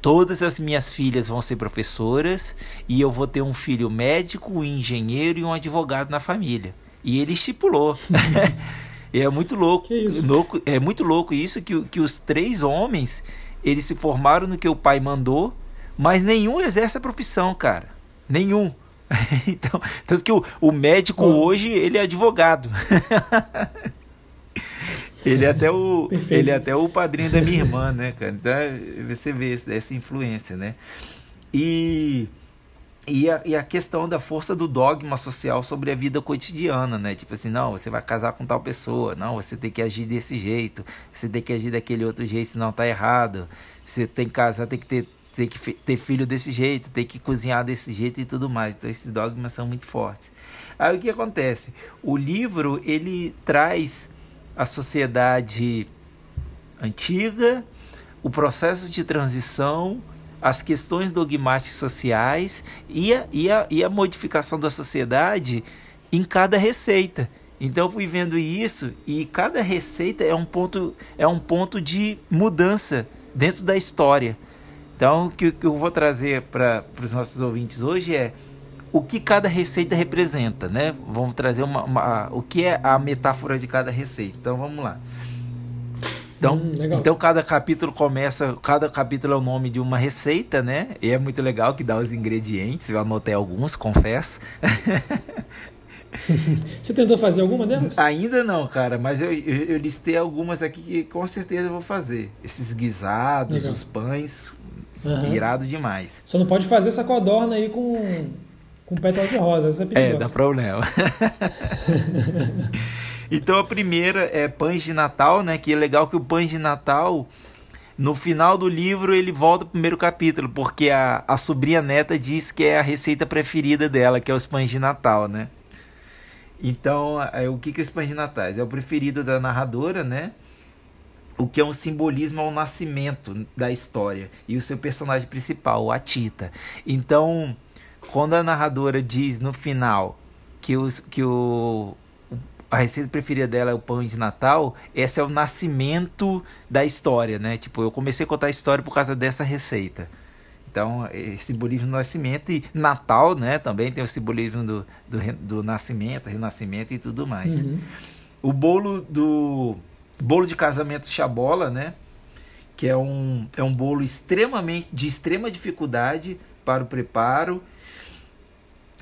[SPEAKER 2] todas as minhas filhas vão ser professoras e eu vou ter um filho médico, um engenheiro e um advogado na família. E ele estipulou. *laughs* *laughs* é muito louco, louco, é muito louco isso que, que os três homens eles se formaram no que o pai mandou, mas nenhum exerce a profissão, cara. Nenhum. *laughs* então, tanto que o, o médico hoje ele é advogado. Ele é até o, ele é até o padrinho da minha irmã, né, cara? Então você vê essa influência, né? E, e, a, e a questão da força do dogma social sobre a vida cotidiana, né? Tipo assim, não, você vai casar com tal pessoa, não, você tem que agir desse jeito, você tem que agir daquele outro jeito, senão tá errado. Você tem que casar, tem que ter tem que ter filho desse jeito, tem que cozinhar desse jeito e tudo mais. Então esses dogmas são muito fortes. Aí o que acontece? O livro ele traz a sociedade antiga, o processo de transição, as questões dogmáticas sociais e a, e a, e a modificação da sociedade em cada receita. Então eu fui vendo isso e cada receita é um ponto, é um ponto de mudança dentro da história. Então o que, que eu vou trazer para os nossos ouvintes hoje é o que cada receita representa, né? Vamos trazer uma, uma, o que é a metáfora de cada receita. Então vamos lá. Então, hum, então cada capítulo começa, cada capítulo é o nome de uma receita, né? E é muito legal que dá os ingredientes. Eu anotei alguns, confesso. *laughs*
[SPEAKER 1] Você tentou fazer alguma delas?
[SPEAKER 2] Ainda não, cara, mas eu, eu, eu, listei algumas aqui que com certeza eu vou fazer. Esses guisados, legal. os pães, uhum. irado demais.
[SPEAKER 1] Só não pode fazer essa codorna aí com, com pétalas de rosa, essa é
[SPEAKER 2] É, dá problema. *laughs* então a primeira é pães de Natal, né? Que é legal que o pães de Natal no final do livro ele volta ao primeiro capítulo, porque a, a sobrinha neta diz que é a receita preferida dela, que é os pães de Natal, né? Então, é, o que, que é os pães de natais? É o preferido da narradora, né? O que é um simbolismo ao nascimento da história. E o seu personagem principal, a Tita. Então, quando a narradora diz no final que, os, que o, a receita preferida dela é o pão de Natal, esse é o nascimento da história, né? Tipo, eu comecei a contar a história por causa dessa receita. Então, simbolismo do nascimento e Natal, né? Também tem o simbolismo do, do, do nascimento, renascimento e tudo mais. Uhum. O bolo do bolo de casamento chabola, né? Que é um, é um bolo extremamente de extrema dificuldade para o preparo.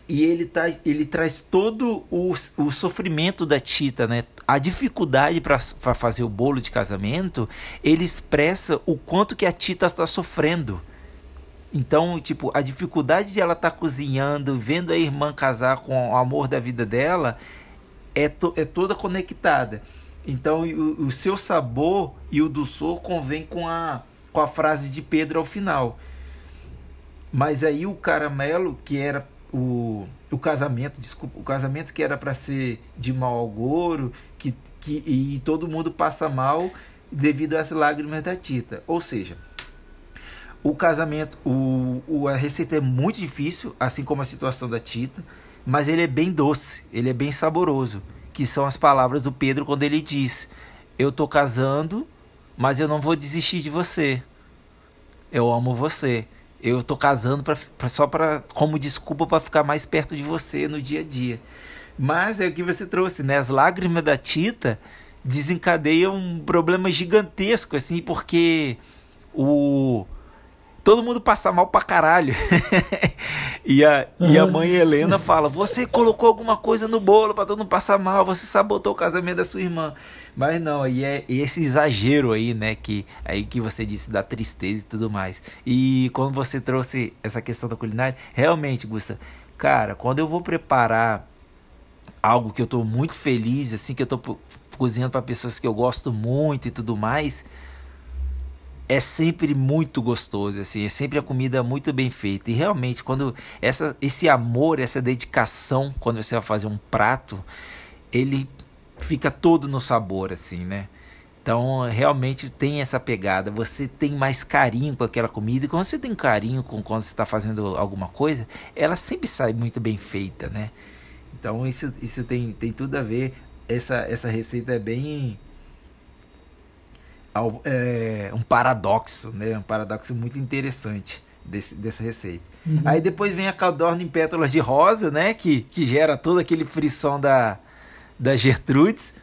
[SPEAKER 2] E ele, tá, ele traz todo o, o sofrimento da Tita, né? A dificuldade para fazer o bolo de casamento, ele expressa o quanto que a Tita está sofrendo então, tipo, a dificuldade de ela estar tá cozinhando, vendo a irmã casar com o amor da vida dela, é, to, é toda conectada. Então, o, o seu sabor e o do sor convém com a, com a frase de Pedro ao final. Mas aí o caramelo, que era o, o casamento, desculpa, o casamento que era para ser de mau agouro, que, que, e todo mundo passa mal devido às lágrimas da Tita. Ou seja, o casamento, o, o, a receita é muito difícil, assim como a situação da Tita, mas ele é bem doce, ele é bem saboroso, que são as palavras do Pedro quando ele diz: Eu tô casando, mas eu não vou desistir de você. Eu amo você. Eu tô casando pra, pra só para como desculpa para ficar mais perto de você no dia a dia. Mas é o que você trouxe, né? As lágrimas da Tita desencadeiam um problema gigantesco, assim, porque o todo mundo passa mal pra caralho. *laughs* e, a, uhum. e a mãe Helena fala: Você colocou alguma coisa no bolo pra todo mundo passar mal, você sabotou o casamento da sua irmã. Mas não, aí é esse exagero aí, né? Que aí que você disse da tristeza e tudo mais. E quando você trouxe essa questão da culinária, realmente, Gusta, cara, quando eu vou preparar algo que eu tô muito feliz, assim, que eu tô cozinhando para pessoas que eu gosto muito e tudo mais é sempre muito gostoso, assim, é sempre a comida muito bem feita. E realmente, quando essa, esse amor, essa dedicação, quando você vai fazer um prato, ele fica todo no sabor, assim, né? Então, realmente tem essa pegada. Você tem mais carinho com aquela comida. E quando você tem carinho com quando você está fazendo alguma coisa, ela sempre sai muito bem feita, né? Então, isso, isso tem, tem tudo a ver. Essa, essa receita é bem é, um paradoxo, né? Um paradoxo muito interessante desse, dessa receita. Uhum. Aí depois vem a caldorna em pétalas de rosa, né? Que, que gera todo aquele frição da, da Gertrudes.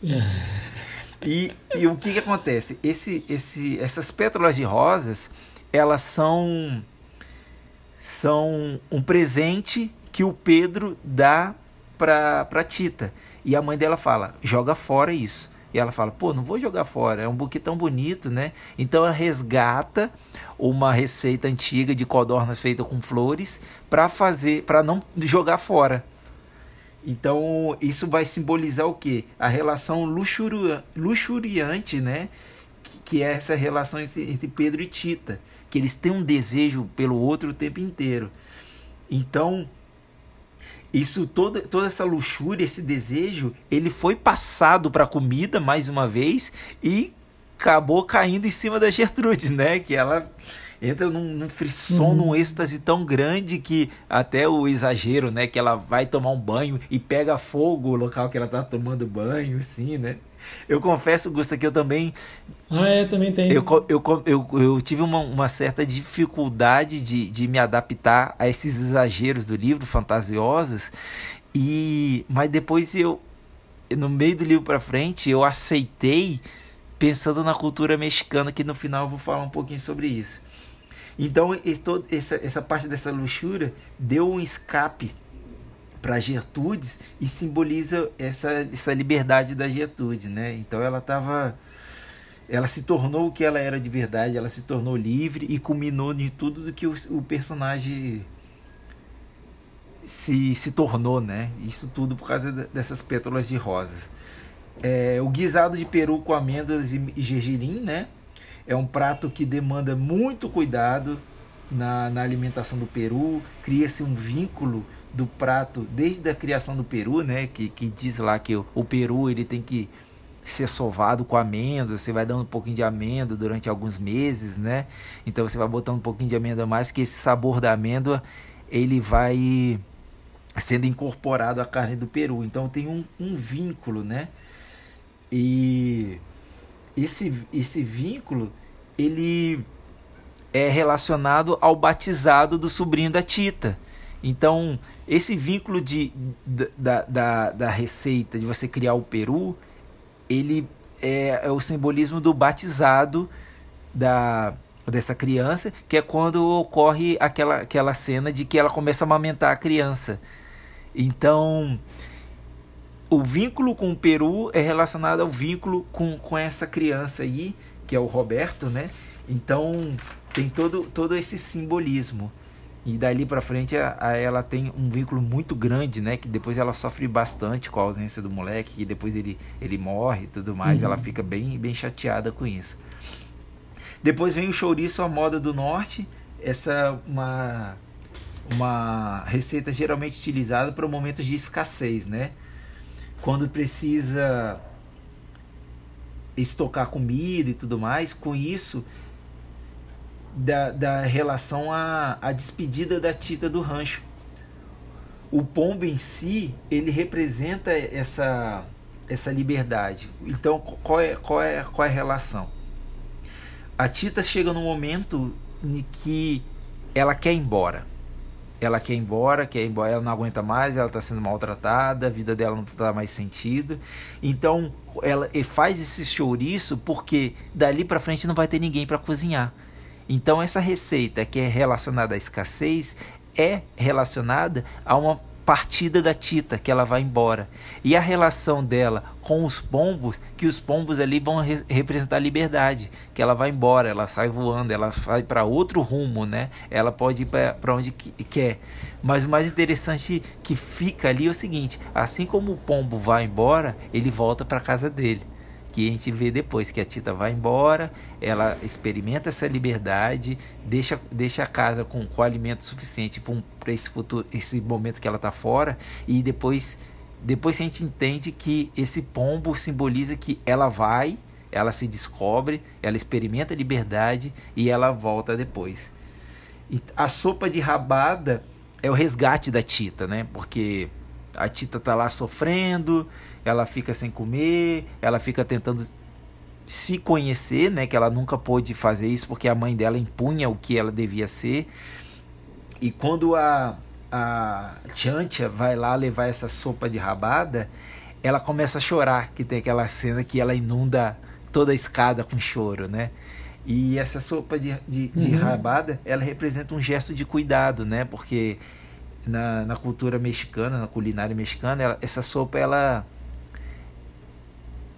[SPEAKER 2] *laughs* e, e o que, que acontece? Esse, esse, essas pétalas de rosas, elas são, são um presente que o Pedro dá para Tita. E a mãe dela fala: joga fora isso. E ela fala: pô, não vou jogar fora, é um buquê tão bonito, né? Então ela resgata uma receita antiga de codornas feita com flores para fazer, para não jogar fora. Então isso vai simbolizar o que? A relação luxuria, luxuriante, né? que é essa relação entre Pedro e Tita, que eles têm um desejo pelo outro o tempo inteiro. Então, isso toda, toda essa luxúria, esse desejo, ele foi passado para a comida mais uma vez e acabou caindo em cima da Gertrude, né? Que ela entra num, num frisson, uhum. num êxtase tão grande que até o exagero, né? Que ela vai tomar um banho e pega fogo o local que ela tá tomando banho, assim, né? Eu confesso, Gusta, que eu também.
[SPEAKER 1] Ah, é, também tem.
[SPEAKER 2] Eu, eu, eu, eu tive uma, uma certa dificuldade de, de me adaptar a esses exageros do livro, fantasiosos. E, mas depois eu, no meio do livro para frente, eu aceitei pensando na cultura mexicana, que no final eu vou falar um pouquinho sobre isso. Então, essa, essa parte dessa luxúria deu um escape para Gertrudes e simboliza essa, essa liberdade da Gertrude, né? Então ela estava ela se tornou o que ela era de verdade, ela se tornou livre e culminou de tudo do que o, o personagem se, se tornou, né? Isso tudo por causa dessas pétalas de rosas. É, o guisado de peru com amêndoas e, e gergelim, né? É um prato que demanda muito cuidado na, na alimentação do peru, cria-se um vínculo do prato desde a criação do peru, né? Que, que diz lá que o, o peru ele tem que ser sovado com amêndoas, você vai dando um pouquinho de amêndoa durante alguns meses, né? Então você vai botando um pouquinho de amêndoa mais, que esse sabor da amêndoa ele vai sendo incorporado à carne do peru. Então tem um, um vínculo, né? E esse, esse vínculo ele é relacionado ao batizado do sobrinho da Tita. Então, esse vínculo de, da, da, da receita de você criar o peru, ele é, é o simbolismo do batizado da, dessa criança, que é quando ocorre aquela, aquela cena de que ela começa a amamentar a criança. Então, o vínculo com o Peru é relacionado ao vínculo com, com essa criança aí, que é o Roberto, né? Então tem todo, todo esse simbolismo. E dali para frente a, a, ela tem um vínculo muito grande, né? Que depois ela sofre bastante com a ausência do moleque, e depois ele, ele morre e tudo mais. Uhum. Ela fica bem, bem chateada com isso. Depois vem o chouriço à moda do norte. Essa uma uma receita geralmente utilizada para momentos de escassez, né? Quando precisa estocar comida e tudo mais, com isso da, da relação à, à despedida da Tita do rancho. O pombo em si, ele representa essa, essa liberdade. Então, qual é, qual, é, qual é a relação? A Tita chega num momento em que ela quer ir embora ela quer ir embora, quer ir embora, ela não aguenta mais, ela está sendo maltratada, a vida dela não dá mais sentido. Então, ela faz esse chouriço porque dali para frente não vai ter ninguém para cozinhar. Então, essa receita que é relacionada à escassez é relacionada a uma partida da Tita, que ela vai embora. E a relação dela com os pombos, que os pombos ali vão re representar a liberdade, que ela vai embora, ela sai voando, ela vai para outro rumo, né? Ela pode ir para onde quer. Mas o mais interessante que fica ali é o seguinte: assim como o pombo vai embora, ele volta para casa dele que a gente vê depois que a Tita vai embora, ela experimenta essa liberdade, deixa, deixa a casa com, com alimento suficiente para esse futuro, esse momento que ela está fora e depois depois a gente entende que esse pombo simboliza que ela vai, ela se descobre, ela experimenta a liberdade e ela volta depois. E a sopa de rabada é o resgate da Tita, né? Porque a Tita tá lá sofrendo, ela fica sem comer, ela fica tentando se conhecer, né? Que ela nunca pôde fazer isso porque a mãe dela impunha o que ela devia ser. E quando a, a Chantia vai lá levar essa sopa de rabada, ela começa a chorar, que tem aquela cena que ela inunda toda a escada com choro, né? E essa sopa de, de, de uhum. rabada, ela representa um gesto de cuidado, né? Porque na, na cultura mexicana, na culinária mexicana, ela, essa sopa ela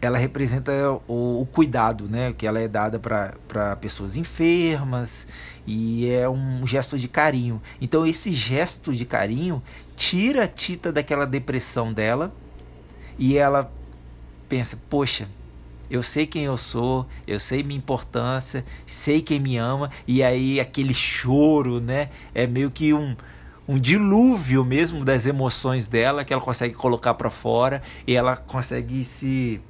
[SPEAKER 2] ela representa o, o, cuidado, né? Que ela é dada para pessoas enfermas e é um gesto de carinho. Então esse gesto de carinho tira a Tita daquela depressão dela e ela pensa, poxa, eu sei quem eu sou, eu sei minha importância, sei quem me ama, e aí aquele choro, né? É meio que um, um dilúvio mesmo das emoções dela que ela consegue colocar para fora e ela consegue se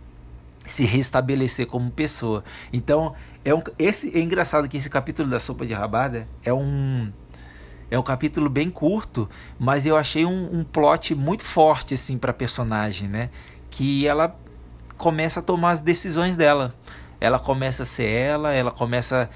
[SPEAKER 2] se restabelecer como pessoa. Então, é um, esse é engraçado que esse capítulo da sopa de rabada é um é um capítulo bem curto, mas eu achei um, um plot muito forte assim para personagem, né? Que ela começa a tomar as decisões dela. Ela começa a ser ela, ela começa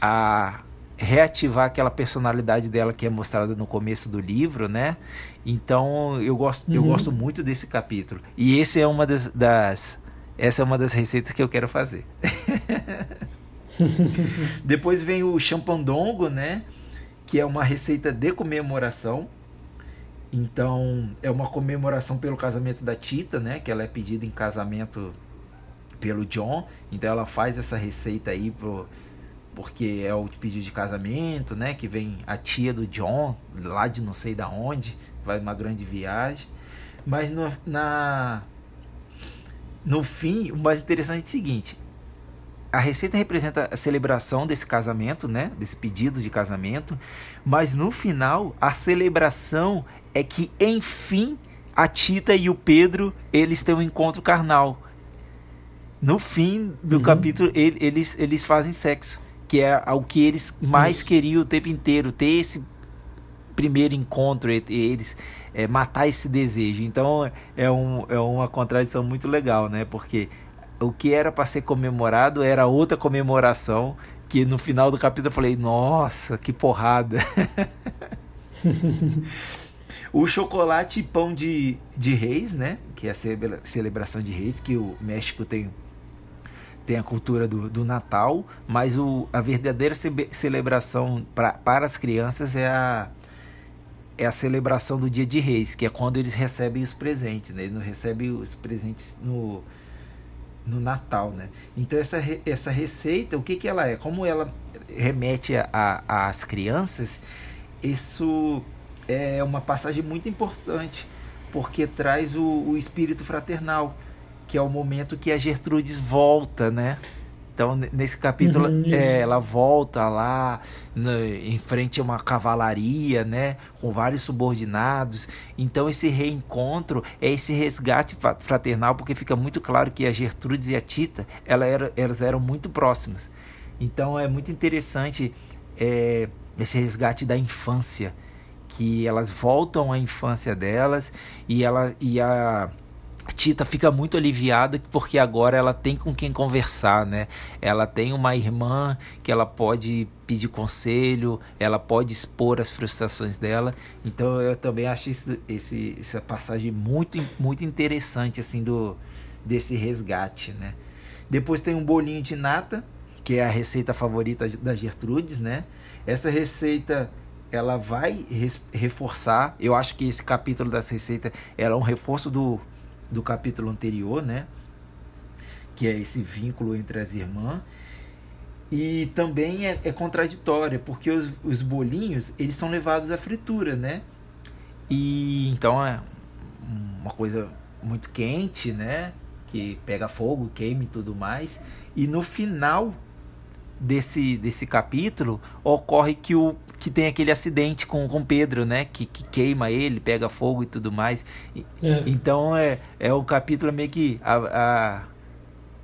[SPEAKER 2] a reativar aquela personalidade dela que é mostrada no começo do livro, né? Então eu gosto, uhum. eu gosto muito desse capítulo. E esse é uma das, das essa é uma das receitas que eu quero fazer. *laughs* Depois vem o champandongo, né? Que é uma receita de comemoração. Então, é uma comemoração pelo casamento da Tita, né? Que ela é pedida em casamento pelo John. Então, ela faz essa receita aí pro, porque é o pedido de casamento, né? Que vem a tia do John, lá de não sei da onde, vai uma grande viagem. Mas no, na, no fim, o mais interessante é o seguinte: a receita representa a celebração desse casamento, né? Desse pedido de casamento, mas no final a celebração é que enfim a Tita e o Pedro eles têm um encontro carnal. No fim do uhum. capítulo eles eles fazem sexo, que é o que eles mais queriam o tempo inteiro, ter esse primeiro encontro entre eles, é, matar esse desejo. Então é, um, é uma contradição muito legal, né? Porque o que era para ser comemorado era outra comemoração que no final do capítulo eu falei, nossa, que porrada. *laughs* o chocolate e pão de, de reis, né? Que é a celebração de reis, que o México tem, tem a cultura do, do Natal, mas o, a verdadeira celebração pra, para as crianças é a, é a celebração do dia de reis, que é quando eles recebem os presentes, né? Eles não recebem os presentes no no Natal, né? Então essa, essa receita, o que, que ela é? Como ela remete às crianças, isso é uma passagem muito importante, porque traz o, o espírito fraternal, que é o momento que a Gertrudes volta, né? Então, nesse capítulo, uhum, é, ela volta lá né, em frente a uma cavalaria, né? Com vários subordinados. Então, esse reencontro é esse resgate fraternal, porque fica muito claro que a Gertrudes e a Tita, ela era, elas eram muito próximas. Então, é muito interessante é, esse resgate da infância, que elas voltam à infância delas e, ela, e a Tita fica muito aliviada porque agora ela tem com quem conversar, né? Ela tem uma irmã que ela pode pedir conselho, ela pode expor as frustrações dela. Então eu também acho esse, essa passagem muito, muito interessante assim do desse resgate, né? Depois tem um bolinho de nata, que é a receita favorita da Gertrudes, né? Essa receita ela vai reforçar. Eu acho que esse capítulo das receitas era um reforço do do capítulo anterior, né? Que é esse vínculo entre as irmãs. E também é, é contraditória, porque os, os bolinhos, eles são levados à fritura, né? E então é uma coisa muito quente, né? Que pega fogo, queima e tudo mais. E no final desse, desse capítulo ocorre que, o, que tem aquele acidente com, com Pedro, né? Que, que queima ele, pega fogo e tudo mais. É. Então é, é um capítulo meio que a, a,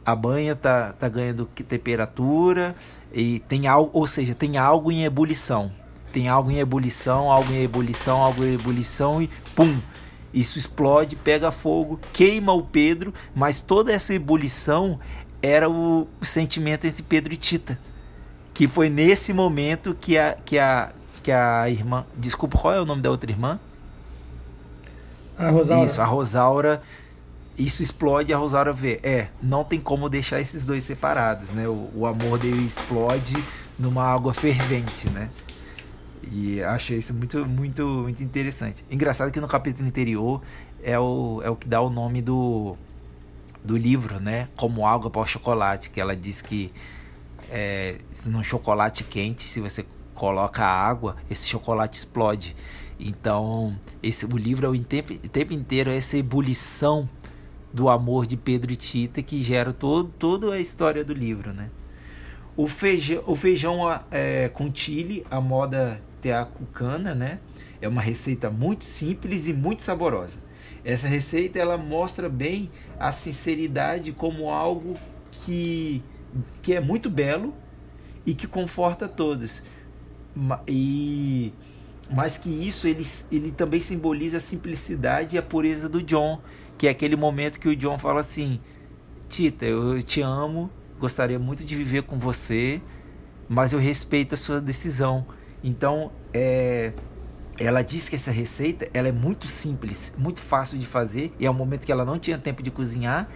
[SPEAKER 2] a banha tá, tá ganhando temperatura e tem algo, ou seja, tem algo em ebulição. Tem algo em ebulição, algo em ebulição, algo em ebulição e pum! Isso explode, pega fogo, queima o Pedro, mas toda essa ebulição era o, sentimento entre Pedro e Tita. Que foi nesse momento que a, que a, que a irmã. Desculpa, qual é o nome da outra irmã?
[SPEAKER 1] A Rosaura.
[SPEAKER 2] Isso, a Rosaura. Isso explode a Rosaura vê. É, não tem como deixar esses dois separados, né? O, o amor dele explode numa água fervente, né? E achei isso muito, muito, muito interessante. Engraçado que no capítulo anterior é o, é o que dá o nome do, do livro, né? Como água para o chocolate, que ela diz que é, num chocolate quente, se você coloca água, esse chocolate explode. Então, esse, o livro é o tempo, tempo inteiro essa ebulição do amor de Pedro e Tita que gera todo, toda a história do livro, né? O feijão, o feijão é, com chile, a moda teacucana, né? É uma receita muito simples e muito saborosa. Essa receita ela mostra bem a sinceridade como algo que, que é muito belo e que conforta todos. E mas que isso ele, ele também simboliza a simplicidade e a pureza do John, que é aquele momento que o John fala assim: Tita, eu te amo, gostaria muito de viver com você, mas eu respeito a sua decisão. Então, é, ela diz que essa receita ela é muito simples, muito fácil de fazer, e é um momento que ela não tinha tempo de cozinhar,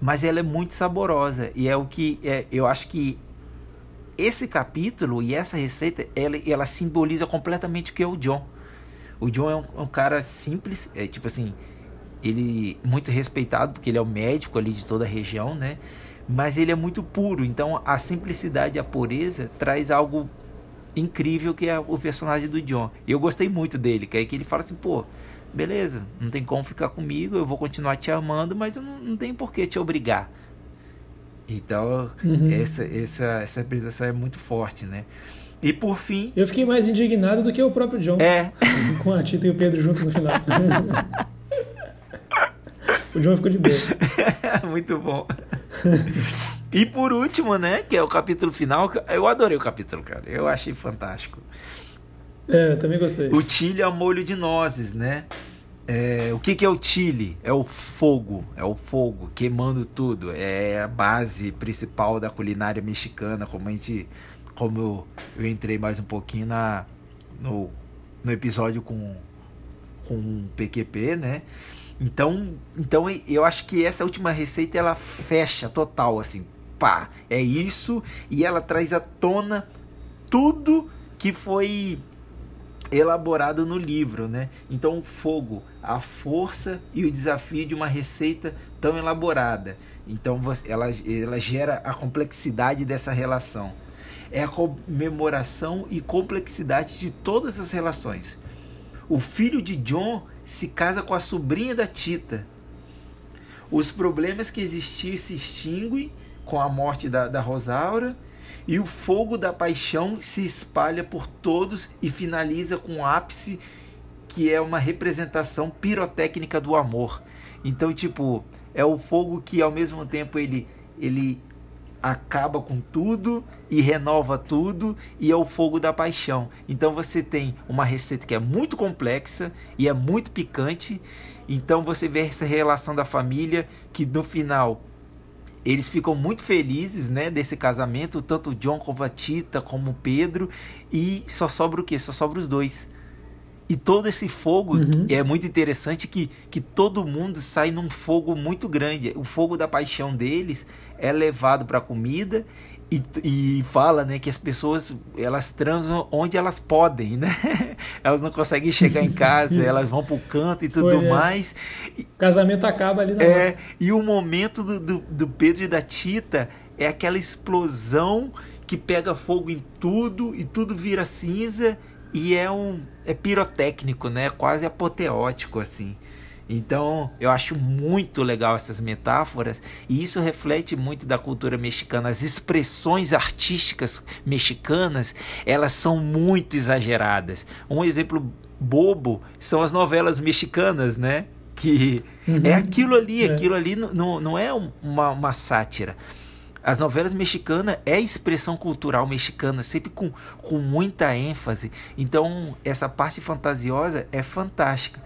[SPEAKER 2] mas ela é muito saborosa e é o que é, eu acho que esse capítulo e essa receita, ela, ela simboliza completamente o que é o John. O John é um, um cara simples, é tipo assim, ele muito respeitado porque ele é o médico ali de toda a região, né? Mas ele é muito puro, então a simplicidade, a pureza traz algo incrível que é o personagem do John. E eu gostei muito dele, que é que ele fala assim, pô, beleza, não tem como ficar comigo, eu vou continuar te amando, mas eu não, não tenho por que te obrigar. Então, uhum. essa, essa, essa apresentação é muito forte, né? E por fim.
[SPEAKER 1] Eu fiquei mais indignado do que o próprio John.
[SPEAKER 2] É. *laughs*
[SPEAKER 1] Com a Tita e o Pedro juntos no final. *laughs* o John ficou de boa. *laughs*
[SPEAKER 2] muito bom. E por último, né, que é o capítulo final, eu adorei o capítulo, cara. Eu achei fantástico.
[SPEAKER 1] É, também gostei.
[SPEAKER 2] O Chile ao molho de nozes, né? É, o que, que é o Chile? É o fogo, é o fogo queimando tudo. É a base principal da culinária mexicana, como a gente, como eu, eu entrei mais um pouquinho na no, no episódio com com o PQP, né? Então, então eu acho que essa última receita ela fecha total assim, pá, é isso e ela traz à tona tudo que foi elaborado no livro, né? Então o fogo, a força e o desafio de uma receita tão elaborada. Então ela, ela gera a complexidade dessa relação. É a comemoração e complexidade de todas as relações. O filho de John se casa com a sobrinha da Tita. Os problemas que existiam se extinguem com a morte da, da Rosaura e o fogo da paixão se espalha por todos e finaliza com o ápice que é uma representação pirotécnica do amor. Então, tipo, é o fogo que ao mesmo tempo ele ele acaba com tudo e renova tudo e é o fogo da paixão. Então você tem uma receita que é muito complexa e é muito picante. Então você vê essa relação da família que no final eles ficam muito felizes, né, desse casamento, tanto John como a Tita, como Pedro, e só sobra o quê? Só sobra os dois. E todo esse fogo uhum. é muito interessante que, que todo mundo sai num fogo muito grande. O fogo da paixão deles é levado para a comida e, e fala né, que as pessoas elas transam onde elas podem, né? *laughs* elas não conseguem chegar em casa, elas vão para o canto e tudo Foi, é. mais.
[SPEAKER 1] O casamento acaba ali na
[SPEAKER 2] É, e o momento do, do, do Pedro e da Tita é aquela explosão que pega fogo em tudo e tudo vira cinza e é um é pirotécnico, né? Quase apoteótico assim. Então, eu acho muito legal essas metáforas e isso reflete muito da cultura mexicana. As expressões artísticas mexicanas, elas são muito exageradas. Um exemplo bobo são as novelas mexicanas, né? Que uhum. é aquilo ali, é. aquilo ali não, não é uma, uma sátira. As novelas mexicanas é expressão cultural mexicana, sempre com, com muita ênfase. Então, essa parte fantasiosa é fantástica.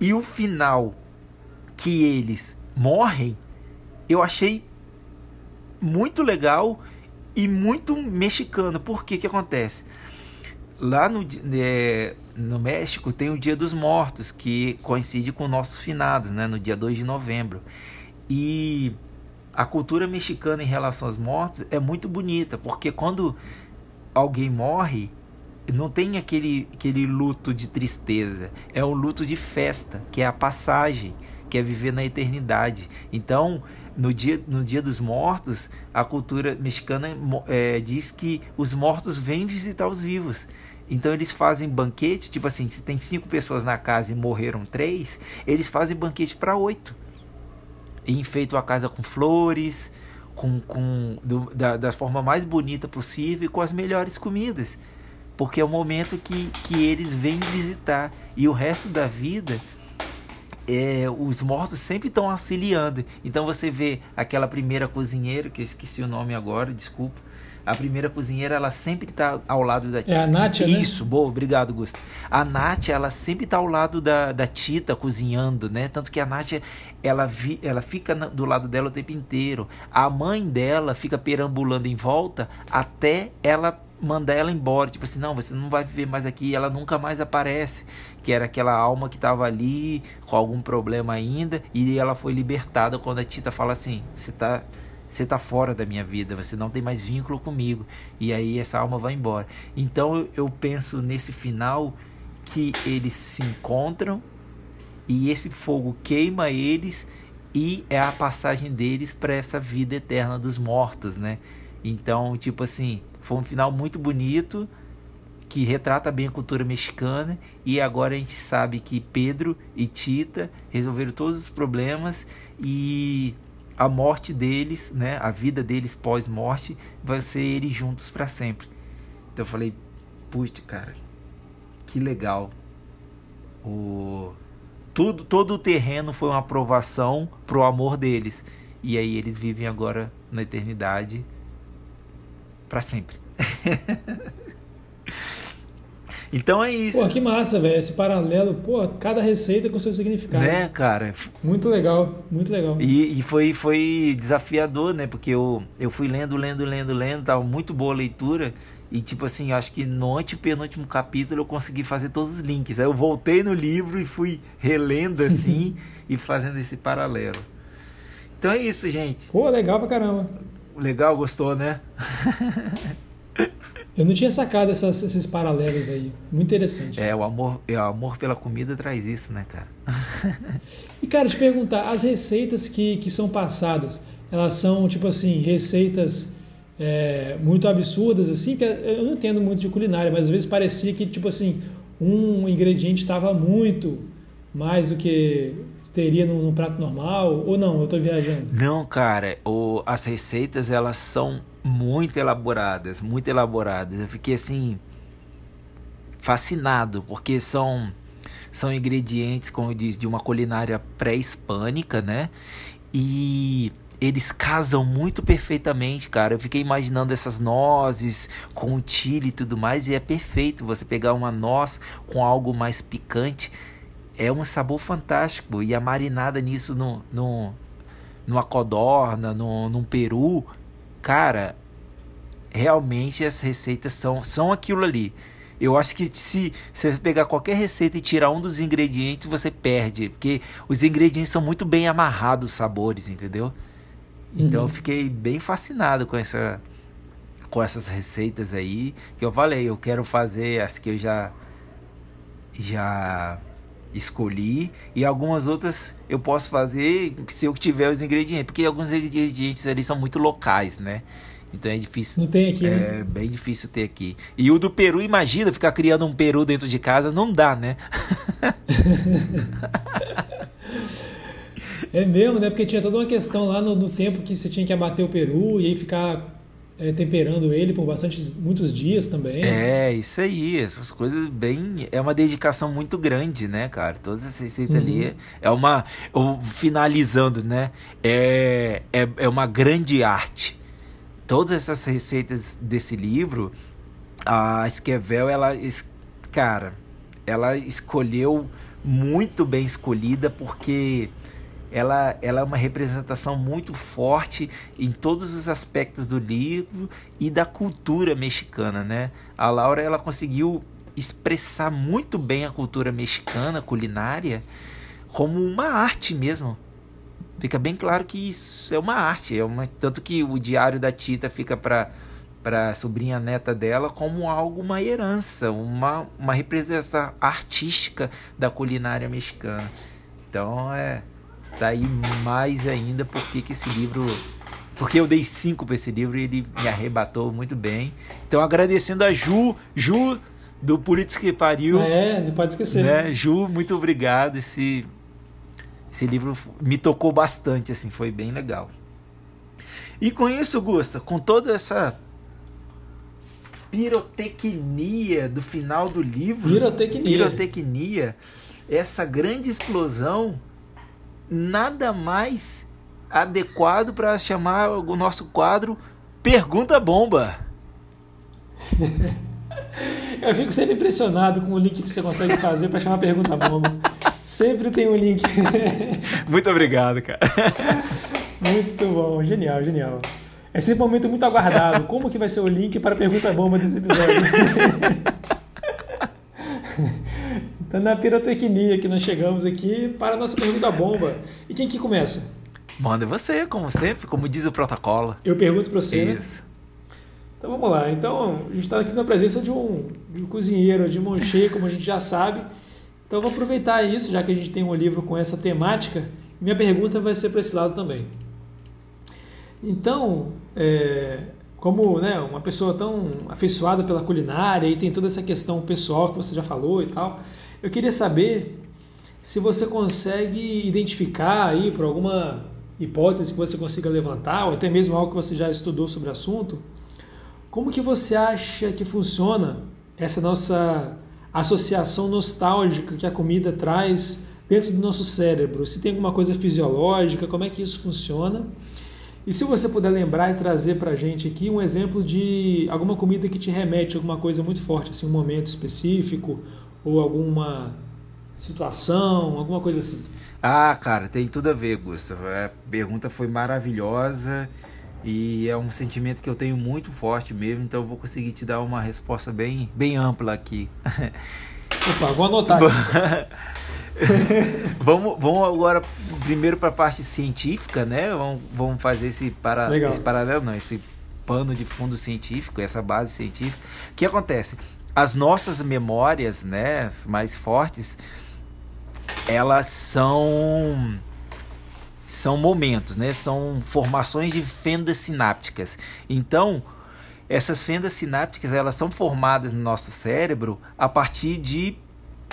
[SPEAKER 2] E o final que eles morrem, eu achei muito legal e muito mexicano. Por que que acontece? Lá no, é, no México tem o Dia dos Mortos, que coincide com nossos finados, né, no dia 2 de novembro. E a cultura mexicana em relação aos mortos é muito bonita, porque quando alguém morre, não tem aquele, aquele luto de tristeza, é um luto de festa, que é a passagem, que é viver na eternidade. Então, no dia, no dia dos mortos, a cultura mexicana é, diz que os mortos vêm visitar os vivos. Então eles fazem banquete, tipo assim, se tem cinco pessoas na casa e morreram três, eles fazem banquete para oito. enfeitam a casa com flores, com, com do, da, da forma mais bonita possível e com as melhores comidas. Porque é o momento que, que eles vêm visitar. E o resto da vida, é, os mortos sempre estão auxiliando. Então você vê aquela primeira cozinheira, que eu esqueci o nome agora, desculpa a primeira cozinheira, ela sempre está ao lado da
[SPEAKER 1] É a Nath, né?
[SPEAKER 2] Isso, boa, obrigado, Gusto. A Nath, ela sempre está ao lado da, da Tita cozinhando, né? Tanto que a Nath, ela, vi, ela fica do lado dela o tempo inteiro. A mãe dela fica perambulando em volta até ela mandar ela embora, tipo assim, não, você não vai viver mais aqui, ela nunca mais aparece, que era aquela alma que estava ali com algum problema ainda, e ela foi libertada quando a Tita fala assim, você tá você está fora da minha vida, você não tem mais vínculo comigo. E aí essa alma vai embora. Então eu penso nesse final que eles se encontram e esse fogo queima eles e é a passagem deles para essa vida eterna dos mortos, né? Então, tipo assim, foi um final muito bonito que retrata bem a cultura mexicana e agora a gente sabe que Pedro e Tita resolveram todos os problemas e a morte deles, né, a vida deles pós-morte, vai ser eles juntos para sempre. Então eu falei, puxa, cara, que legal. O tudo, todo o terreno foi uma aprovação pro amor deles. E aí eles vivem agora na eternidade para sempre. *laughs* Então é isso.
[SPEAKER 1] Pô, que massa, velho. Esse paralelo, pô, cada receita com seu significado.
[SPEAKER 2] Né, cara?
[SPEAKER 1] Muito legal, muito legal.
[SPEAKER 2] E, e, foi, foi desafiador, né? Porque eu, eu fui lendo, lendo, lendo, lendo, tava muito boa a leitura. E tipo assim, acho que no antepenúltimo capítulo eu consegui fazer todos os links. Aí eu voltei no livro e fui relendo assim *laughs* e fazendo esse paralelo. Então é isso, gente.
[SPEAKER 1] Pô, legal pra caramba.
[SPEAKER 2] Legal, gostou, né? *laughs*
[SPEAKER 1] Eu não tinha sacado essas, esses paralelos aí. Muito interessante.
[SPEAKER 2] É, o amor, é, o amor pela comida traz isso, né, cara?
[SPEAKER 1] e, cara, te perguntar, as receitas que, que são passadas, elas são, tipo assim, receitas é, muito absurdas, assim, que eu não entendo muito de culinária, mas às vezes parecia que, tipo assim, um ingrediente estava muito mais do que teria no, no, prato normal, ou não, eu estou viajando?
[SPEAKER 2] Não, cara, o, as receitas, elas são muito elaboradas, muito elaboradas. Eu fiquei assim fascinado, porque são são ingredientes, como disse, de uma culinária pré-hispânica, né? E eles casam muito perfeitamente, cara. Eu fiquei imaginando essas nozes com o chile e tudo mais, e é perfeito você pegar uma noz com algo mais picante. É um sabor fantástico. E a marinada nisso no, no, numa codorna, no, num peru, cara, realmente as receitas são, são aquilo ali. Eu acho que se, você pegar qualquer receita e tirar um dos ingredientes, você perde. Porque os ingredientes são muito bem amarrados, os sabores, entendeu? Então uhum. eu fiquei bem fascinado com essa com essas receitas aí. Que eu falei, eu quero fazer as que eu já já escolhi e algumas outras eu posso fazer se eu tiver os ingredientes, porque alguns ingredientes ali são muito locais, né? Então é difícil.
[SPEAKER 1] Não tem aqui,
[SPEAKER 2] É
[SPEAKER 1] né?
[SPEAKER 2] bem difícil ter aqui. E o do Peru, imagina ficar criando um Peru dentro de casa, não dá, né? *laughs*
[SPEAKER 1] é mesmo, né? Porque tinha toda uma questão lá no, no tempo que você tinha que abater o peru e aí ficar é, temperando ele por bastante muitos dias também.
[SPEAKER 2] É, isso aí, essas coisas bem. É uma dedicação muito grande, né, cara? Todas essas receitas uhum. ali é uma. Finalizando, né? É, é, é uma grande arte. Todas essas receitas desse livro, a Esquivel, ela. Cara, ela escolheu muito bem escolhida porque ela, ela é uma representação muito forte em todos os aspectos do livro e da cultura mexicana, né? A Laura ela conseguiu expressar muito bem a cultura mexicana culinária como uma arte mesmo. Fica bem claro que isso é uma arte, é uma tanto que o diário da Tita fica para para a sobrinha neta dela como algo uma herança, uma uma representação artística da culinária mexicana. Então é Daí mais ainda porque que esse livro. Porque eu dei cinco para esse livro e ele me arrebatou muito bem. Então agradecendo a Ju, Ju do Políticos que Pariu.
[SPEAKER 1] É, não pode esquecer.
[SPEAKER 2] Né? Ju, muito obrigado. Esse, Esse livro me tocou bastante, assim, foi bem legal. E com isso, Gusta, com toda essa pirotecnia do final do livro,
[SPEAKER 1] pirotecnia,
[SPEAKER 2] pirotecnia essa grande explosão, nada mais adequado para chamar o nosso quadro Pergunta Bomba. *laughs*
[SPEAKER 1] Eu fico sempre impressionado com o link que você consegue fazer para chamar Pergunta Bomba. Sempre tem um link. *laughs*
[SPEAKER 2] Muito obrigado, cara. *laughs*
[SPEAKER 1] Muito bom, genial, genial. Esse momento muito aguardado. Como que vai ser o link para a pergunta bomba desse episódio? Então, na pirotecnia que nós chegamos aqui para a nossa pergunta bomba. E quem que começa?
[SPEAKER 2] Manda você, como sempre, como diz o protocolo.
[SPEAKER 1] Eu pergunto para você. Né? Isso. Né? Então vamos lá. Então, a gente está aqui na presença de um, de um cozinheiro, de monchê, como a gente já sabe. Então, eu vou aproveitar isso, já que a gente tem um livro com essa temática. Minha pergunta vai ser para esse lado também. Então, é, como né, uma pessoa tão afeiçoada pela culinária e tem toda essa questão pessoal que você já falou e tal, eu queria saber se você consegue identificar aí por alguma hipótese que você consiga levantar, ou até mesmo algo que você já estudou sobre o assunto, como que você acha que funciona essa nossa associação nostálgica que a comida traz dentro do nosso cérebro? Se tem alguma coisa fisiológica, como é que isso funciona? E se você puder lembrar e trazer para a gente aqui um exemplo de alguma comida que te remete a alguma coisa muito forte, assim, um momento específico ou alguma situação, alguma coisa assim.
[SPEAKER 2] Ah, cara, tem tudo a ver, Gustavo. A pergunta foi maravilhosa e é um sentimento que eu tenho muito forte mesmo, então eu vou conseguir te dar uma resposta bem, bem ampla aqui. *laughs*
[SPEAKER 1] Opa, vou anotar. *laughs*
[SPEAKER 2] vamos, vamos agora primeiro para a parte científica, né? Vamos, vamos fazer esse, para, esse paralelo, não, esse pano de fundo científico, essa base científica. O que acontece? As nossas memórias, né, mais fortes, elas são são momentos, né? São formações de fendas sinápticas. Então, essas fendas sinápticas elas são formadas no nosso cérebro a partir de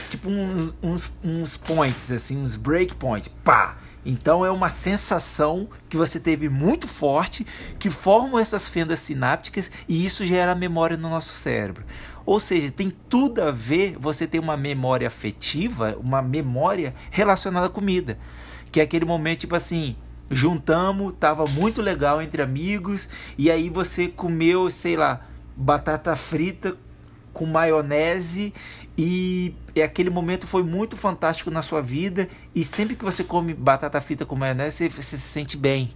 [SPEAKER 2] tipo uns, uns, uns points, assim, uns breakpoints, pá! Então é uma sensação que você teve muito forte que formam essas fendas sinápticas e isso gera memória no nosso cérebro. Ou seja, tem tudo a ver você ter uma memória afetiva, uma memória relacionada à comida. Que é aquele momento tipo assim, juntamos, tava muito legal entre amigos e aí você comeu, sei lá, batata frita com maionese e aquele momento foi muito fantástico na sua vida e sempre que você come batata frita com maionese, você, você se sente bem.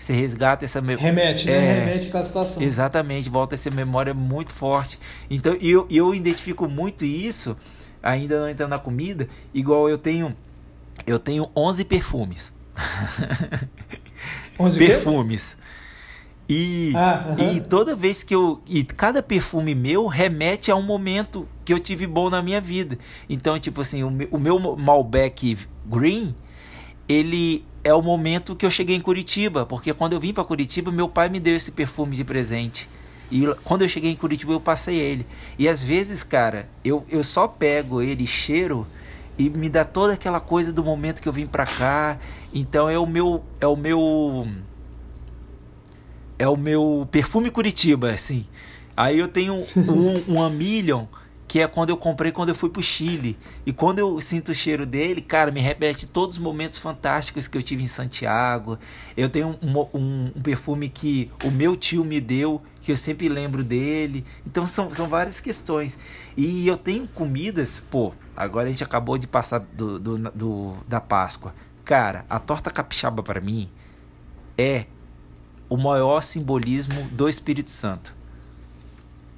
[SPEAKER 2] Você resgata essa memória.
[SPEAKER 1] Remete, né? É, Remete com a situação.
[SPEAKER 2] Exatamente, volta essa memória muito forte. Então eu, eu identifico muito isso, ainda não entrando na comida, igual eu tenho eu tenho 11 perfumes. *laughs*
[SPEAKER 1] 11
[SPEAKER 2] perfumes. E, ah, e toda vez que eu. E cada perfume meu remete a um momento que eu tive bom na minha vida. Então, tipo assim, o meu, o meu Malbec Green, ele é o momento que eu cheguei em Curitiba. Porque quando eu vim para Curitiba, meu pai me deu esse perfume de presente. E quando eu cheguei em Curitiba, eu passei ele. E às vezes, cara, eu, eu só pego ele cheiro e me dá toda aquela coisa do momento que eu vim pra cá. Então é o meu. É o meu é o meu perfume Curitiba, assim. Aí eu tenho um, um Amilion, que é quando eu comprei quando eu fui pro Chile. E quando eu sinto o cheiro dele, cara, me repete todos os momentos fantásticos que eu tive em Santiago. Eu tenho um, um, um, perfume que o meu tio me deu, que eu sempre lembro dele. Então são, são várias questões. E eu tenho comidas, pô, agora a gente acabou de passar do, do, do da Páscoa. Cara, a torta capixaba para mim é o maior simbolismo do Espírito Santo.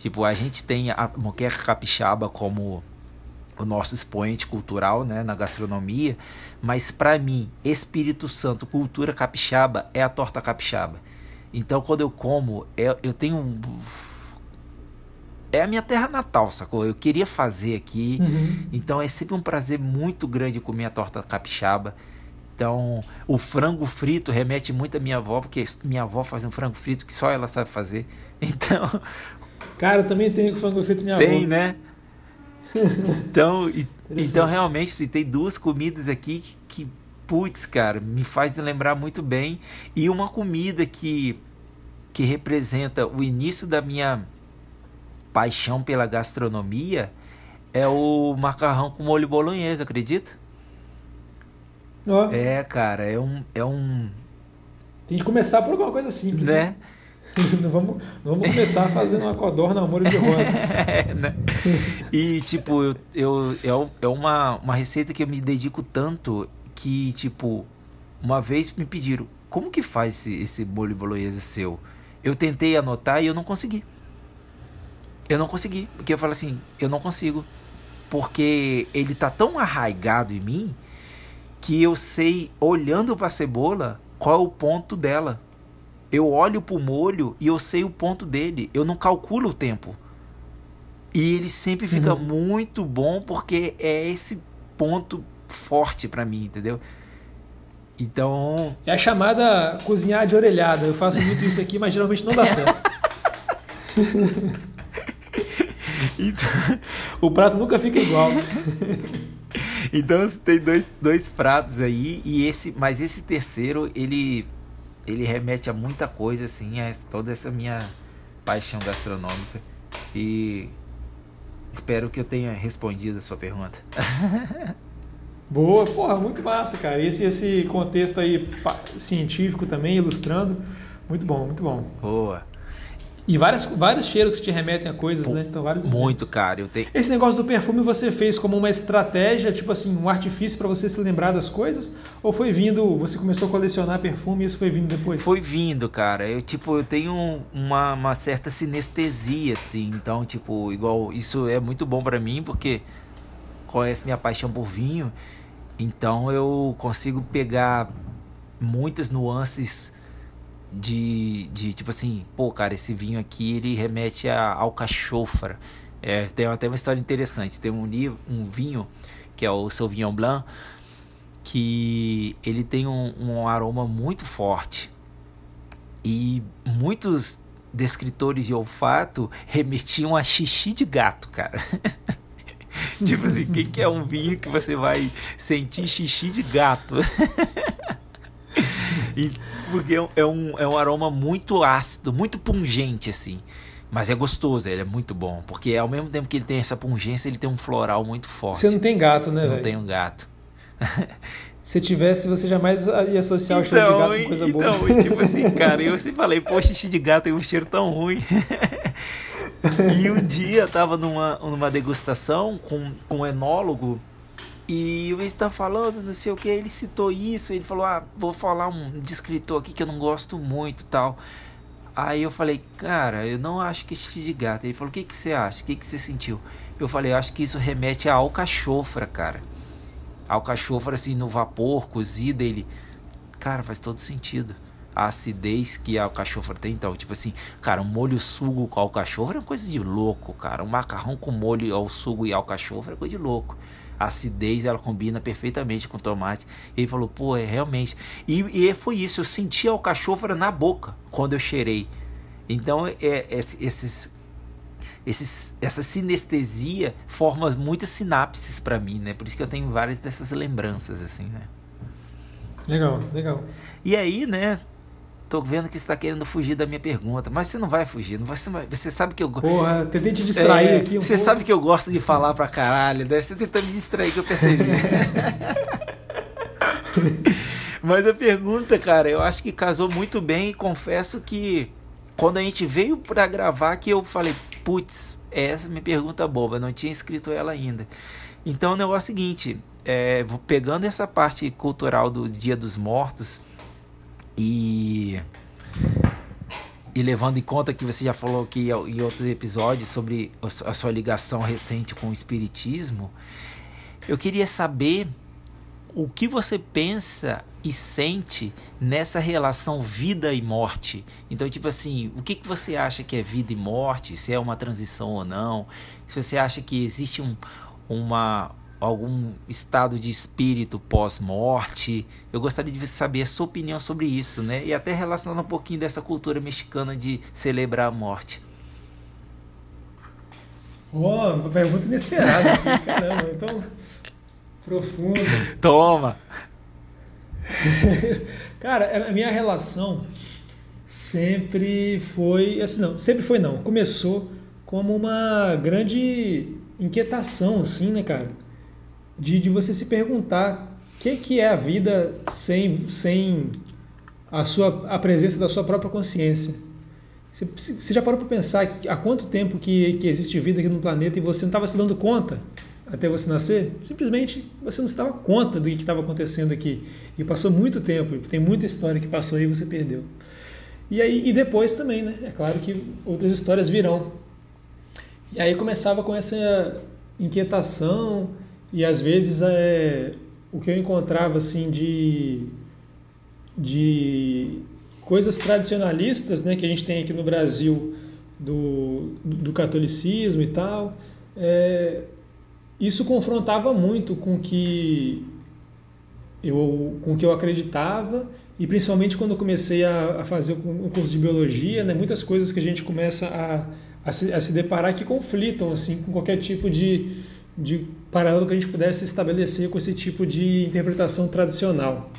[SPEAKER 2] Tipo, a gente tem a moqueca capixaba como o nosso expoente cultural, né, na gastronomia, mas para mim, Espírito Santo, cultura capixaba é a torta capixaba. Então, quando eu como, é, eu tenho um é a minha terra natal, sacou? Eu queria fazer aqui. Uhum. Então é sempre um prazer muito grande comer a torta capixaba. Então, o frango frito remete muito à minha avó, porque minha avó faz um frango frito que só ela sabe fazer. *laughs* Então.
[SPEAKER 1] Cara, eu também tenho frango frito minha
[SPEAKER 2] tem,
[SPEAKER 1] avó.
[SPEAKER 2] Tem, né? *laughs* Então, e, então realmente, se tem duas comidas aqui que, que putz, cara, me faz lembrar muito bem. E uma comida que, que representa o início da minha paixão pela gastronomia é o macarrão com molho bolonhesa, acredita? Oh. É, cara, é um, é um.
[SPEAKER 1] Tem que começar por alguma coisa simples, né? né? Não, *laughs* vamos, não vamos começar fazendo uma codorna molho de rosas. *laughs*
[SPEAKER 2] é, né? E, tipo, eu, eu, eu, é uma, uma receita que eu me dedico tanto que, tipo, uma vez me pediram, como que faz esse, esse molho bolonhesa seu? Eu tentei anotar e eu não consegui. Eu não consegui, porque eu falo assim, eu não consigo. Porque ele tá tão arraigado em mim que eu sei, olhando para a cebola, qual é o ponto dela. Eu olho para o molho e eu sei o ponto dele. Eu não calculo o tempo. E ele sempre fica uhum. muito bom porque é esse ponto forte para mim, entendeu? Então.
[SPEAKER 1] É a chamada cozinhar de orelhada. Eu faço muito isso aqui, mas geralmente não dá certo. *laughs* então... O prato nunca fica igual.
[SPEAKER 2] então tem dois, dois pratos aí e esse, mas esse terceiro ele ele remete a muita coisa assim, a toda essa minha paixão gastronômica e espero que eu tenha respondido a sua pergunta. *laughs*
[SPEAKER 1] Boa, porra, muito massa, cara. E esse, esse contexto aí científico também, ilustrando, muito bom, muito bom.
[SPEAKER 2] Boa.
[SPEAKER 1] E várias, vários cheiros que te remetem a coisas, Pô, né? Então, vários
[SPEAKER 2] Muito, cara. Eu tenho...
[SPEAKER 1] Esse negócio do perfume você fez como uma estratégia, tipo assim, um artifício para você se lembrar das coisas? Ou foi vindo, você começou a colecionar perfume e isso foi vindo depois?
[SPEAKER 2] Foi vindo, cara. Eu, tipo, eu tenho uma, uma certa sinestesia, assim. Então, tipo, igual, isso é muito bom para mim porque conhece minha paixão por vinho. Então, eu consigo pegar muitas nuances de, de tipo assim, pô, cara, esse vinho aqui ele remete a alcachofra. É, tem até uma história interessante. Tem um, um vinho que é o Sauvignon Blanc que ele tem um, um aroma muito forte e muitos descritores de olfato remetiam a xixi de gato, cara. *laughs* tipo assim, quem que é um vinho que você vai sentir xixi de gato? *laughs* e porque é, é um, é um aroma muito ácido, muito pungente, assim. Mas é gostoso, ele é muito bom. Porque ao mesmo tempo que ele tem essa pungência, ele tem um floral muito forte.
[SPEAKER 1] Você não tem gato, né,
[SPEAKER 2] Não tem um gato. *laughs*
[SPEAKER 1] Se tivesse, você jamais ia associar o cheiro de gato com coisa
[SPEAKER 2] então,
[SPEAKER 1] boa.
[SPEAKER 2] Então, tipo *laughs* assim, cara, eu sempre falei, pô, xixi de gato tem um cheiro tão ruim. *laughs* e um dia eu tava numa, numa degustação com, com um enólogo e o está falando, não sei o que, ele citou isso, ele falou, ah, vou falar um descritor aqui que eu não gosto muito tal. Aí eu falei, cara, eu não acho que é xixi de gato. Ele falou, o que, que você acha? O que, que você sentiu? Eu falei, acho que isso remete a alcachofra, cara. Alcachofra, assim, no vapor, cozida, ele... Cara, faz todo sentido. A acidez que a alcachofra tem, então, tipo assim, cara, um molho sugo com alcachofra é uma coisa de louco, cara. Um macarrão com molho ao sugo e alcachofra é coisa de louco a acidez ela combina perfeitamente com tomate. Ele falou, pô, é realmente. E, e foi isso, eu senti a alcachofra na boca quando eu cheirei. Então, é, é, esses, esses, essa sinestesia forma muitas sinapses para mim, né? Por isso que eu tenho várias dessas lembranças, assim, né?
[SPEAKER 1] Legal, legal.
[SPEAKER 2] E aí, né? Tô vendo que você está querendo fugir da minha pergunta, mas você não vai fugir, não vai, você, vai, você sabe que eu
[SPEAKER 1] Porra, tentei te distrair é, aqui
[SPEAKER 2] um Você pouco. sabe que eu gosto de falar pra caralho, deve ser tentando me distrair que eu percebi. *laughs* mas a pergunta, cara, eu acho que casou muito bem e confesso que quando a gente veio para gravar que eu falei, putz, essa é minha pergunta boba, não tinha escrito ela ainda. Então o negócio é o seguinte, é, pegando essa parte cultural do Dia dos Mortos, e e levando em conta que você já falou aqui em outros episódios sobre a sua ligação recente com o espiritismo, eu queria saber o que você pensa e sente nessa relação vida e morte. Então, tipo assim, o que, que você acha que é vida e morte? Se é uma transição ou não? Se você acha que existe um, uma, algum estado de espírito pós-morte. Eu gostaria de saber a sua opinião sobre isso, né? E até relacionando um pouquinho dessa cultura mexicana de celebrar a morte.
[SPEAKER 1] Oh, pergunta inesperada, *laughs* caramba, então profundo.
[SPEAKER 2] Toma. *laughs*
[SPEAKER 1] Cara, a minha relação sempre foi, assim, não, sempre foi não, começou como uma grande inquietação, assim, né, cara? De, de você se perguntar o que, que é a vida sem, sem a, sua, a presença da sua própria consciência. Você, você já parou para pensar há quanto tempo que, que existe vida aqui no planeta e você não estava se dando conta até você nascer? Simplesmente você não estava conta do que estava acontecendo aqui. E passou muito tempo, tem muita história que passou e você perdeu. E aí e depois também, né? É claro que outras histórias virão. E aí começava com essa inquietação e às vezes é, o que eu encontrava assim de de coisas tradicionalistas, né, que a gente tem aqui no Brasil do, do catolicismo e tal, é, isso confrontava muito com que eu com que eu acreditava e principalmente quando eu comecei a, a fazer o curso de biologia, né, muitas coisas que a gente começa a, a, se, a se deparar que conflitam assim com qualquer tipo de, de paralelo que a gente pudesse estabelecer com esse tipo de interpretação tradicional.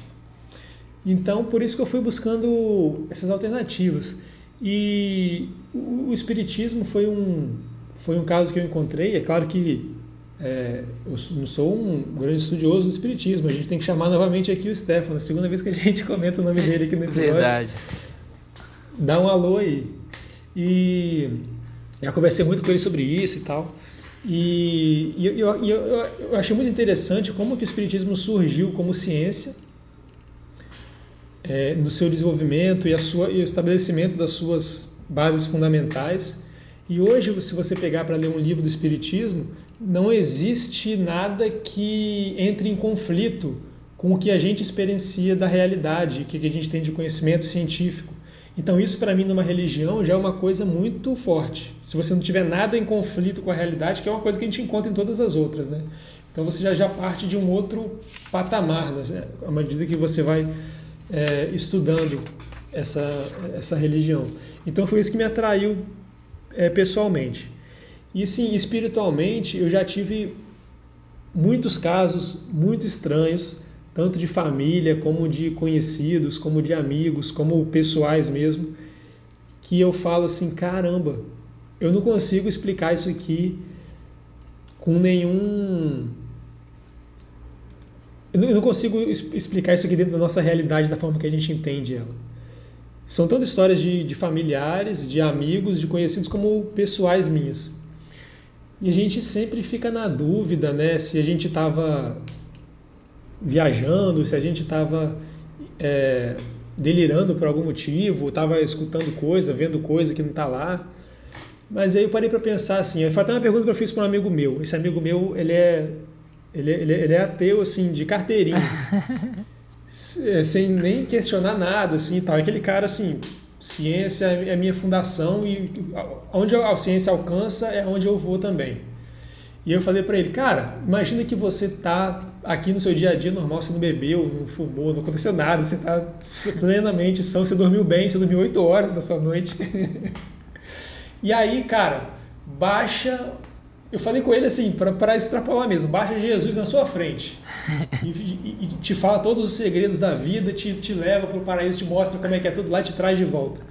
[SPEAKER 1] Então, por isso que eu fui buscando essas alternativas. E o, Espiritismo foi um, foi um caso que eu encontrei. É claro que é, eu não sou um grande estudioso do Espiritismo. A gente tem que chamar novamente aqui o Stefano. Segunda vez que a gente *laughs* comenta o nome dele aqui no episódio.
[SPEAKER 2] Verdade.
[SPEAKER 1] Dá um alô aí. E já conversei muito com ele sobre isso e tal. E, e eu, eu, eu, eu achei muito interessante como que o Espiritismo surgiu como ciência é, no seu desenvolvimento e, a sua, e o estabelecimento das suas bases fundamentais. E hoje, se você pegar para ler um livro do Espiritismo, não existe nada que entre em conflito com o que a gente experiencia da realidade, o que a gente tem de conhecimento científico. Então, isso para mim, numa religião, já é uma coisa muito forte. Se você não tiver nada em conflito com a realidade, que é uma coisa que a gente encontra em todas as outras, né? Então, você já, já parte de um outro patamar, né? à medida que você vai é, estudando essa, essa religião. Então foi isso que me atraiu é, pessoalmente. E sim, espiritualmente eu já tive muitos casos muito estranhos, tanto de família, como de conhecidos, como de amigos, como pessoais mesmo, que eu falo assim, caramba, eu não consigo explicar isso aqui com nenhum eu não consigo explicar isso aqui dentro da nossa realidade, da forma que a gente entende ela. São tanto histórias de, de familiares, de amigos, de conhecidos, como pessoais minhas. E a gente sempre fica na dúvida, né, se a gente estava viajando, se a gente estava é, delirando por algum motivo, estava escutando coisa, vendo coisa que não está lá. Mas aí eu parei para pensar assim, foi até uma pergunta que eu fiz para um amigo meu. Esse amigo meu, ele é ele, ele, ele é ateu, assim, de carteirinha. *laughs* É, sem nem questionar nada, assim, tal. Aquele cara, assim, ciência é minha fundação e onde a ciência alcança é onde eu vou também. E eu falei para ele, cara, imagina que você tá aqui no seu dia a dia normal, você não bebeu, não fumou, não aconteceu nada, você tá plenamente são, você dormiu bem, você dormiu oito horas na sua noite. e aí, cara, baixa eu falei com ele assim, para extrapolar mesmo, baixa Jesus na sua frente e, e, e, te fala todos os segredos da vida, te, te leva para o paraíso, te mostra como é que é tudo lá te traz de volta.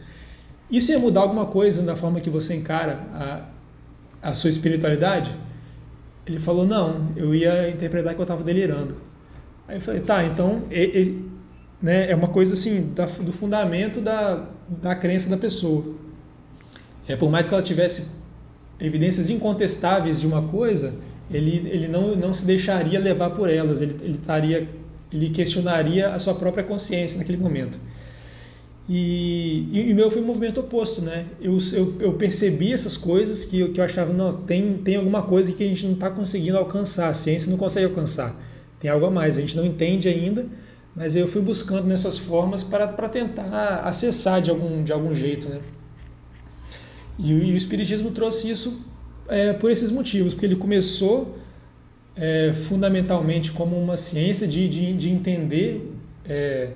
[SPEAKER 1] Isso ia mudar alguma coisa na forma que você encara a, a sua espiritualidade? Ele falou, não, eu ia interpretar que eu estava delirando. Aí eu falei, tá, então é, é, né, é uma coisa assim, da, do fundamento da, da crença da pessoa. É, por mais que ela tivesse evidências incontestáveis de uma coisa, ele, ele não, não se deixaria levar por elas, ele, ele, taria, ele questionaria a sua própria consciência naquele momento. E, e, o meu foi um movimento oposto, né? Eu, eu, eu percebi essas coisas que eu, que eu achava, não, tem, tem alguma coisa que a gente não está conseguindo alcançar, a ciência não consegue alcançar, tem algo a mais, a gente não entende ainda, mas eu fui buscando nessas formas para, para tentar acessar de algum, de algum jeito, né? E, e o Espiritismo trouxe isso é, por esses motivos, porque ele começou é, fundamentalmente como uma ciência de, de, de entender é,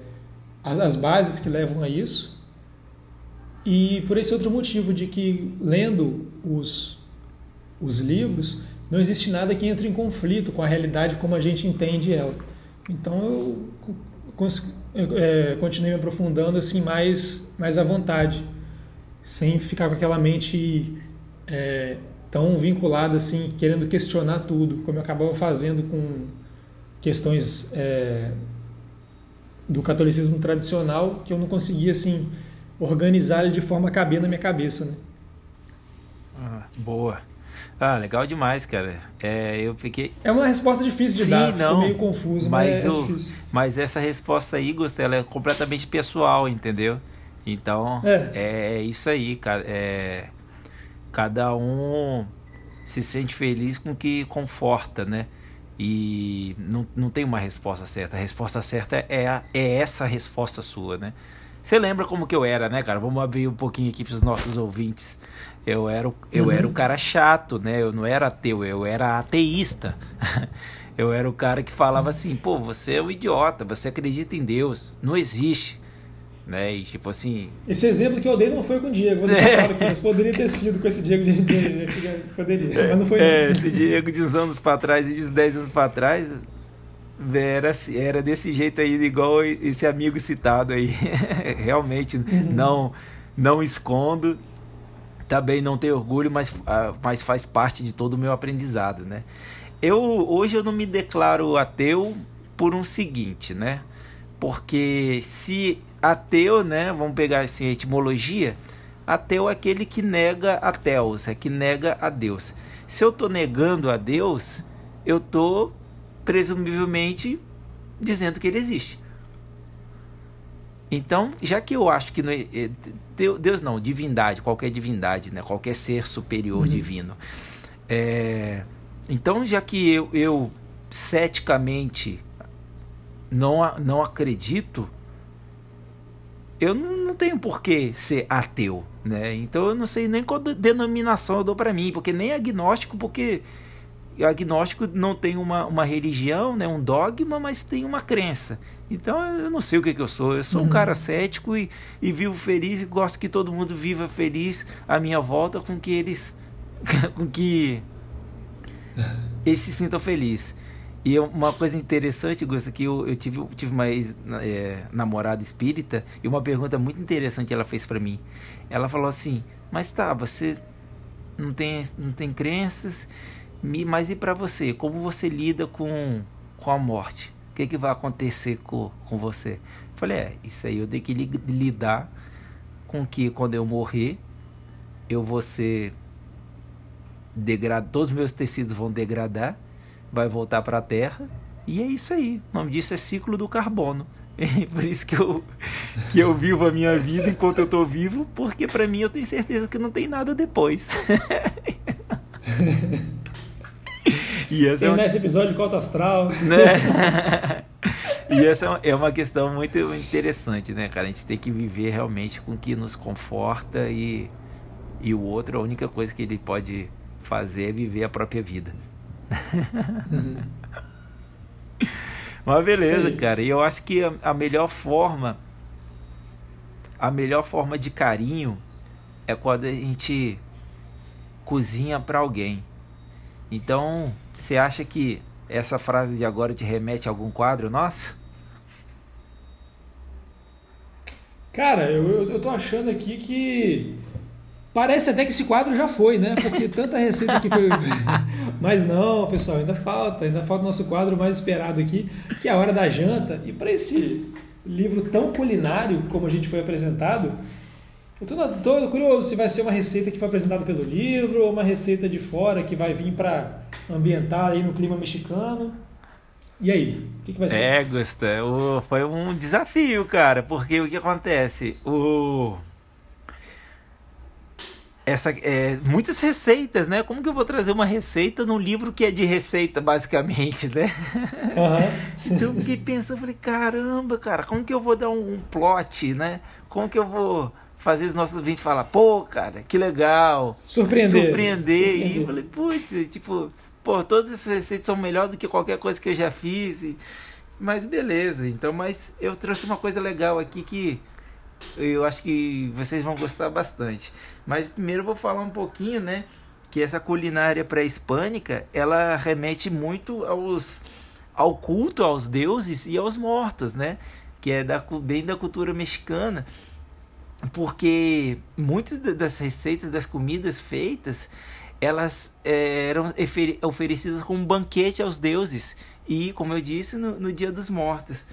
[SPEAKER 1] as, as, bases que levam a isso, e por esse outro motivo de que, lendo os, os livros, não existe nada que entre em conflito com a realidade como a gente entende ela. Então eu é, continuei me aprofundando assim mais, mais à vontade, sem ficar com aquela mente é, tão vinculada assim, querendo questionar tudo, como eu acabava fazendo com questões é, do catolicismo tradicional, que eu não conseguia assim organizar ele de forma a caber na minha cabeça, né?
[SPEAKER 2] Ah, boa. Ah, legal demais, cara. É, eu fiquei.
[SPEAKER 1] É uma resposta difícil de
[SPEAKER 2] Sim,
[SPEAKER 1] dar,
[SPEAKER 2] não,
[SPEAKER 1] meio confuso,
[SPEAKER 2] mas,
[SPEAKER 1] mas é,
[SPEAKER 2] eu,
[SPEAKER 1] é.
[SPEAKER 2] Mas essa resposta aí, Gustavo, ela é completamente pessoal, entendeu? Então,
[SPEAKER 1] é,
[SPEAKER 2] é isso aí, cara. É, cada um se sente feliz com o que conforta, né? E não, não tem uma resposta certa. A resposta certa é, a, é essa resposta sua, né? Você lembra como que eu era, né, cara? Vamos abrir um pouquinho aqui para os nossos ouvintes. Eu era, o, eu uhum. era o cara chato, né? Eu não era ateu, eu era ateísta. *laughs* eu era o cara que falava assim, pô, você é um idiota, você acredita em Deus, não existe. Né? E tipo assim.
[SPEAKER 1] Esse exemplo que eu dei não foi com o Diego, vou deixar *laughs* claro aqui, mas poderia ter sido com esse Diego de, de, de, poderia, mas não foi.
[SPEAKER 2] É, esse Diego de uns anos para trás e de uns 10 anos para trás, era, era desse jeito aí, igual esse amigo citado aí. *laughs* Realmente, uhum. não, não escondo também não tenho orgulho, mas, uh, mas faz parte de todo o meu aprendizado, né? Eu, hoje eu não me declaro ateu por um seguinte, né? Porque se ateu, né, vamos pegar assim a etimologia, ateu é aquele que nega a Deus, é que nega a Deus. Se eu estou negando a Deus, eu estou presumivelmente dizendo que ele existe. Então, já que eu acho que não é, é Deus não, divindade, qualquer divindade, né? qualquer ser superior uhum. divino. É, então, já que eu, eu ceticamente não, não acredito, eu não, tenho por que ser ateu, né? Então eu não sei nem qual denominação eu dou para mim, porque nem agnóstico, porque agnóstico não tem uma, uma religião, né, um dogma, mas tem uma crença. Então eu não sei o que, que eu sou. Eu sou uhum. um cara cético e, e vivo feliz e gosto que todo mundo viva feliz à minha volta com que eles *laughs* com que eles se sintam felizes. E uma coisa interessante, Gusta, que eu, eu tive, tive uma ex, é, namorada espírita e uma pergunta muito interessante ela fez para mim. Ela falou assim: Mas tá, você não tem, não tem crenças mas e para você? Como você lida com, com a morte? O que, que vai acontecer com, com você? Eu falei, é, isso aí eu tenho que lidar com que quando eu morrer, eu vou ser degradado, todos os meus tecidos vão degradar, vai voltar para a terra, e é isso aí. O nome disso é ciclo do carbono. *laughs* Por isso que eu, que eu vivo a minha vida enquanto eu estou vivo, porque para mim eu tenho certeza que não tem nada depois. *laughs*
[SPEAKER 1] E essa Tem é uma... nesse episódio de Cota Astral.
[SPEAKER 2] Né? *laughs* e essa é uma questão muito interessante, né, cara? A gente tem que viver realmente com o que nos conforta e, e o outro, a única coisa que ele pode fazer é viver a própria vida. Uhum. *laughs* Mas beleza, Sim. cara. E eu acho que a, a melhor forma, a melhor forma de carinho é quando a gente cozinha para alguém. Então, você acha que essa frase de agora te remete a algum quadro nosso?
[SPEAKER 1] Cara, eu, eu, eu tô achando aqui que parece até que esse quadro já foi, né? Porque tanta receita que foi. *laughs* Mas não, pessoal, ainda falta, ainda falta o nosso quadro mais esperado aqui, que é a hora da janta. E para esse livro tão culinário como a gente foi apresentado, eu tô, curioso se vai ser uma receita que foi apresentada pelo livro ou uma receita de fora que vai vir para ambientar aí no clima mexicano. E aí, o que, que, vai ser?
[SPEAKER 2] É, Gusta, o, foi um desafio, cara, porque o que acontece? O essa é, muitas receitas, né? Como que eu vou trazer uma receita num livro que é de receita, basicamente, né? Uhum. *laughs* então eu fiquei pensando, falei, caramba, cara, como que eu vou dar um, um plot, né? Como que eu vou fazer os nossos ouvintes falar, pô, cara, que legal.
[SPEAKER 1] Surpreender.
[SPEAKER 2] Surpreender. Surpreender. E falei, putz, tipo, pô, todas essas receitas são melhores do que qualquer coisa que eu já fiz. E... Mas beleza, então, mas eu trouxe uma coisa legal aqui que eu acho que vocês vão gostar bastante. Mas primeiro vou falar um pouquinho, né? Que essa culinária pré-hispânica, ela remete muito aos, ao culto aos deuses e aos mortos, né? que é da, bem da cultura mexicana, porque muitas das receitas das comidas feitas elas é, eram oferecidas como banquete aos deuses e, como eu disse, no, no Dia dos Mortos.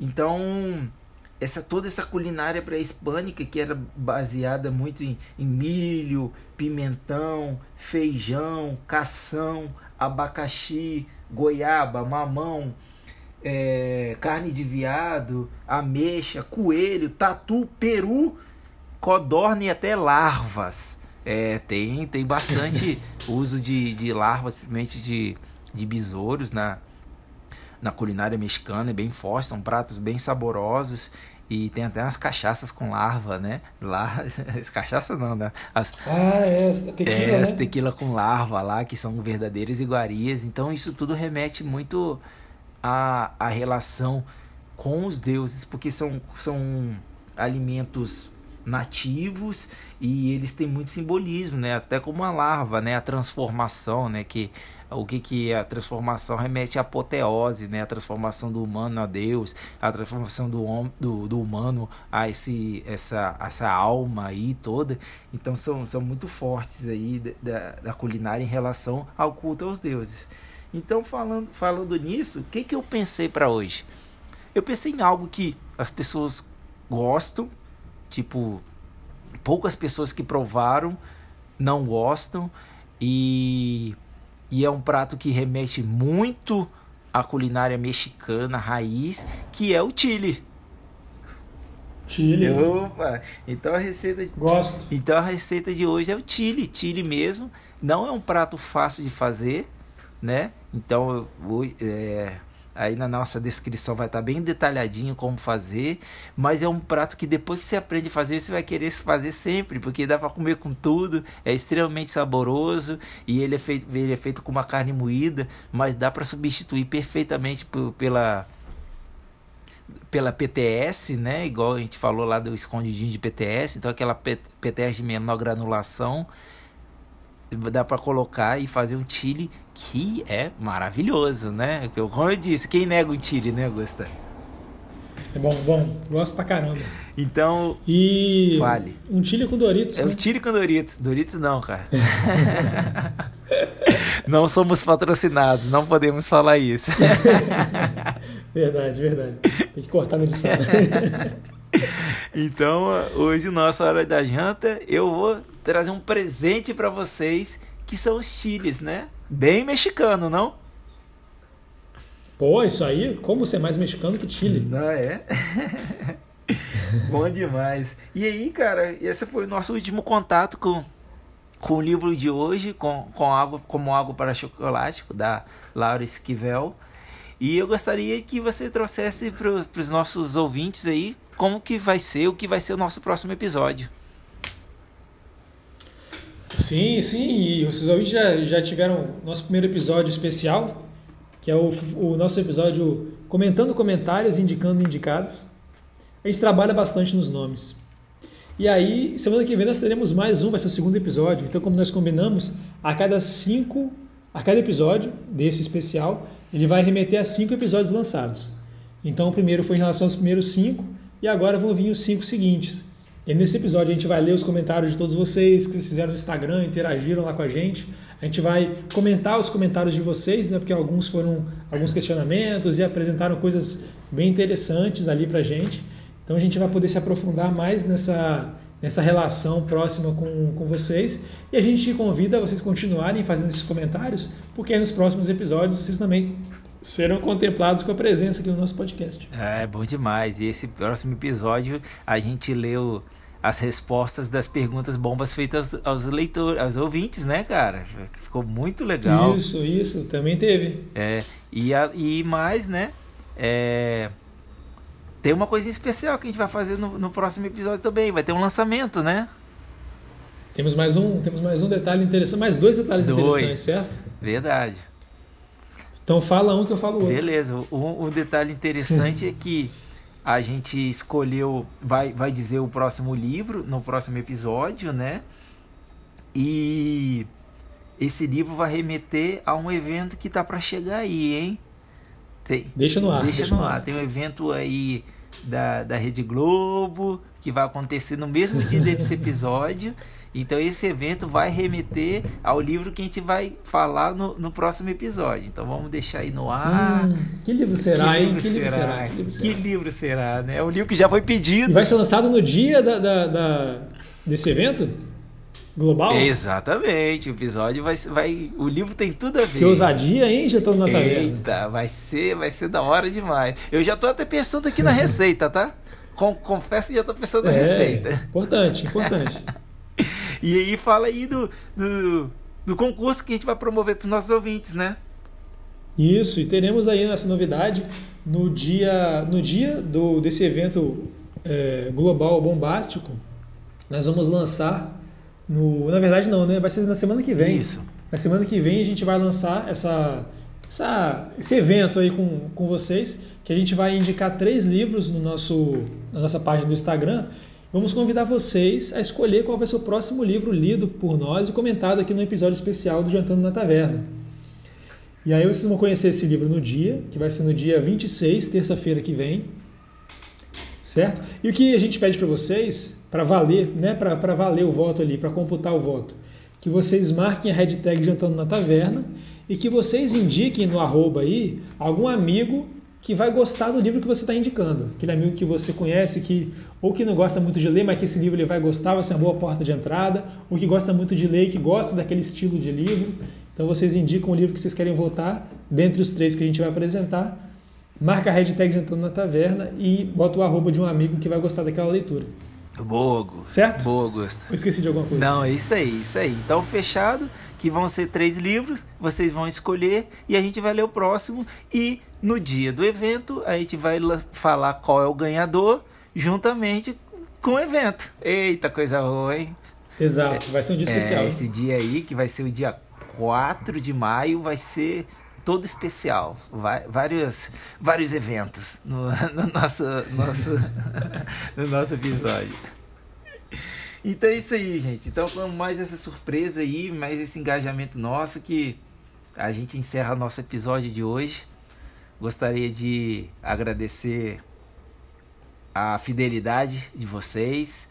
[SPEAKER 2] Então, essa toda essa culinária pré-hispânica que era baseada muito em, em, milho, pimentão, feijão, cação, abacaxi, goiaba, mamão, é, carne de viado, ameixa, coelho, tatu, peru, codorna e até larvas. É, tem, tem bastante *laughs* uso de, de larvas, principalmente de, de besouros na, na culinária mexicana, é bem forte, são pratos bem saborosos e tem até umas cachaças com larva, né? Lá, *laughs* as cachaça não, né? As,
[SPEAKER 1] ah, é, tequila, é,
[SPEAKER 2] né? tequila com larva lá, que são verdadeiras iguarias. Então isso tudo remete muito à, à relação com os deuses, porque são, são alimentos nativos e eles têm muito simbolismo, né? Até como a larva, né? A transformação, né? Que o que que a transformação remete à apoteose, né? A transformação do humano a Deus, a transformação do, do, do humano a esse essa essa alma aí toda. Então são, são muito fortes aí da, da culinária em relação ao culto aos deuses. Então falando falando nisso, o que que eu pensei para hoje? Eu pensei em algo que as pessoas gostam Tipo, poucas pessoas que provaram não gostam e, e é um prato que remete muito à culinária mexicana raiz, que é o chile.
[SPEAKER 1] Chile.
[SPEAKER 2] Opa! Então a receita
[SPEAKER 1] Gosto.
[SPEAKER 2] Então a receita de hoje é o chile, chile mesmo. Não é um prato fácil de fazer, né? Então é, Aí na nossa descrição vai estar bem detalhadinho como fazer, mas é um prato que depois que você aprende a fazer, você vai querer fazer sempre, porque dá para comer com tudo, é extremamente saboroso e ele é feito, ele é feito com uma carne moída, mas dá para substituir perfeitamente pela pela PTS, né? Igual a gente falou lá do escondidinho de PTS, então aquela PTS de menor granulação dá para colocar e fazer um chile que é maravilhoso, né? Como eu disse, quem nega um chile, né, Augusta?
[SPEAKER 1] É bom, bom. Gosto pra caramba.
[SPEAKER 2] Então.
[SPEAKER 1] E.
[SPEAKER 2] Vale.
[SPEAKER 1] Um chile com Doritos.
[SPEAKER 2] É
[SPEAKER 1] né?
[SPEAKER 2] um chile com Doritos. Doritos não, cara. *laughs* não somos patrocinados, não podemos falar isso. *laughs*
[SPEAKER 1] verdade, verdade. Tem que cortar na edição. *laughs*
[SPEAKER 2] então, hoje, nossa hora da janta, eu vou trazer um presente para vocês, que são os chiles, né? Bem mexicano, não?
[SPEAKER 1] Pô, isso aí, como ser mais mexicano que Chile?
[SPEAKER 2] Não é? *laughs* Bom demais. E aí, cara, esse foi o nosso último contato com, com o livro de hoje, com, com água, como água para chocolate, da Laura Esquivel. E eu gostaria que você trouxesse para os nossos ouvintes aí como que vai ser, o que vai ser o nosso próximo episódio.
[SPEAKER 1] Sim, sim, e os ouvintes já, já tiveram nosso primeiro episódio especial, que é o, o nosso episódio comentando comentários, indicando indicados. A gente trabalha bastante nos nomes. E aí, semana que vem nós teremos mais um, vai ser o segundo episódio. Então, como nós combinamos, a cada cinco, a cada episódio desse especial, ele vai remeter a cinco episódios lançados. Então, o primeiro foi em relação aos primeiros cinco, e agora vão vir os cinco seguintes. E nesse episódio a gente vai ler os comentários de todos vocês que vocês fizeram no Instagram, interagiram lá com a gente. A gente vai comentar os comentários de vocês, né? Porque alguns foram alguns questionamentos e apresentaram coisas bem interessantes ali pra gente. Então a gente vai poder se aprofundar mais nessa, nessa relação próxima com, com vocês. E a gente convida vocês continuarem fazendo esses comentários, porque nos próximos episódios vocês também serão contemplados com a presença aqui no nosso podcast.
[SPEAKER 2] É, bom demais. E esse próximo episódio a gente leu as respostas das perguntas bombas feitas aos leitores, aos ouvintes, né, cara? Ficou muito legal.
[SPEAKER 1] Isso, isso, também teve.
[SPEAKER 2] É, e, a, e mais, né? É, tem uma coisa especial que a gente vai fazer no, no próximo episódio também. Vai ter um lançamento, né?
[SPEAKER 1] Temos mais um, temos mais um detalhe interessante, mais dois detalhes dois. interessantes, certo?
[SPEAKER 2] Verdade.
[SPEAKER 1] Então fala um que eu falo outro.
[SPEAKER 2] Beleza. O, o detalhe interessante *laughs* é que a gente escolheu, vai, vai dizer o próximo livro no próximo episódio, né? E esse livro vai remeter a um evento que tá para chegar aí, hein?
[SPEAKER 1] Tem, deixa no ar.
[SPEAKER 2] Deixa, deixa no ar. ar. Tem um evento aí da, da Rede Globo, que vai acontecer no mesmo dia desse episódio. Então esse evento vai remeter ao livro que a gente vai falar no, no próximo episódio. Então vamos deixar aí no ar. Hum,
[SPEAKER 1] que livro será,
[SPEAKER 2] que
[SPEAKER 1] hein?
[SPEAKER 2] Livro
[SPEAKER 1] que,
[SPEAKER 2] será?
[SPEAKER 1] Livro
[SPEAKER 2] será? que livro será? Que livro será, né? É um livro que já foi pedido.
[SPEAKER 1] E vai ser lançado no dia da, da, da desse evento? Global?
[SPEAKER 2] Exatamente, o episódio vai, vai. O livro tem tudo a ver.
[SPEAKER 1] Que ousadia, hein? Já tô na taverna.
[SPEAKER 2] Eita, vai ser, vai ser da hora demais. Eu já tô até pensando aqui na *laughs* receita, tá? Com, confesso que já tô pensando na é, receita.
[SPEAKER 1] Importante, importante. *laughs*
[SPEAKER 2] e aí fala aí do, do, do concurso que a gente vai promover para os nossos ouvintes, né?
[SPEAKER 1] Isso, e teremos aí essa novidade no dia, no dia do, desse evento é, global bombástico. Nós vamos lançar no, na verdade não, né? Vai ser na semana que vem.
[SPEAKER 2] Isso.
[SPEAKER 1] Na semana que vem a gente vai lançar essa, essa, esse evento aí com, com vocês, que a gente vai indicar três livros no nosso, na nossa página do Instagram. Vamos convidar vocês a escolher qual vai ser o próximo livro lido por nós e comentado aqui no episódio especial do Jantando na Taverna. E aí vocês vão conhecer esse livro no dia, que vai ser no dia 26, terça-feira que vem. Certo? E o que a gente pede para vocês para valer, né, para valer o voto ali, para computar o voto, que vocês marquem a hashtag Jantando na Taverna e que vocês indiquem no arroba aí algum amigo que vai gostar do livro que você está indicando. Aquele amigo que você conhece, que ou que não gosta muito de ler, mas que esse livro ele vai gostar, vai ser uma boa porta de entrada, ou que gosta muito de ler e que gosta daquele estilo de livro. Então vocês indicam o livro que vocês querem votar, dentre os três que a gente vai apresentar. Marca a hashtag Jantando na Taverna e bota o arroba de um amigo que vai gostar daquela leitura.
[SPEAKER 2] Boa, Augusto.
[SPEAKER 1] Certo?
[SPEAKER 2] Boa, Augusto.
[SPEAKER 1] Eu esqueci de alguma coisa.
[SPEAKER 2] Não, é isso aí, isso aí. Então, fechado, que vão ser três livros, vocês vão escolher e a gente vai ler o próximo. E no dia do evento, a gente vai falar qual é o ganhador, juntamente com o evento. Eita, coisa boa, hein?
[SPEAKER 1] Exato, vai ser um dia
[SPEAKER 2] é,
[SPEAKER 1] especial.
[SPEAKER 2] Esse dia aí, que vai ser o dia 4 de maio, vai ser todo especial, vai, vários, vários eventos no, *laughs* no nosso, nosso, *laughs* no nosso episódio. Então é isso aí, gente. Então, com mais essa surpresa aí, mais esse engajamento nosso que a gente encerra nosso episódio de hoje. Gostaria de agradecer a fidelidade de vocês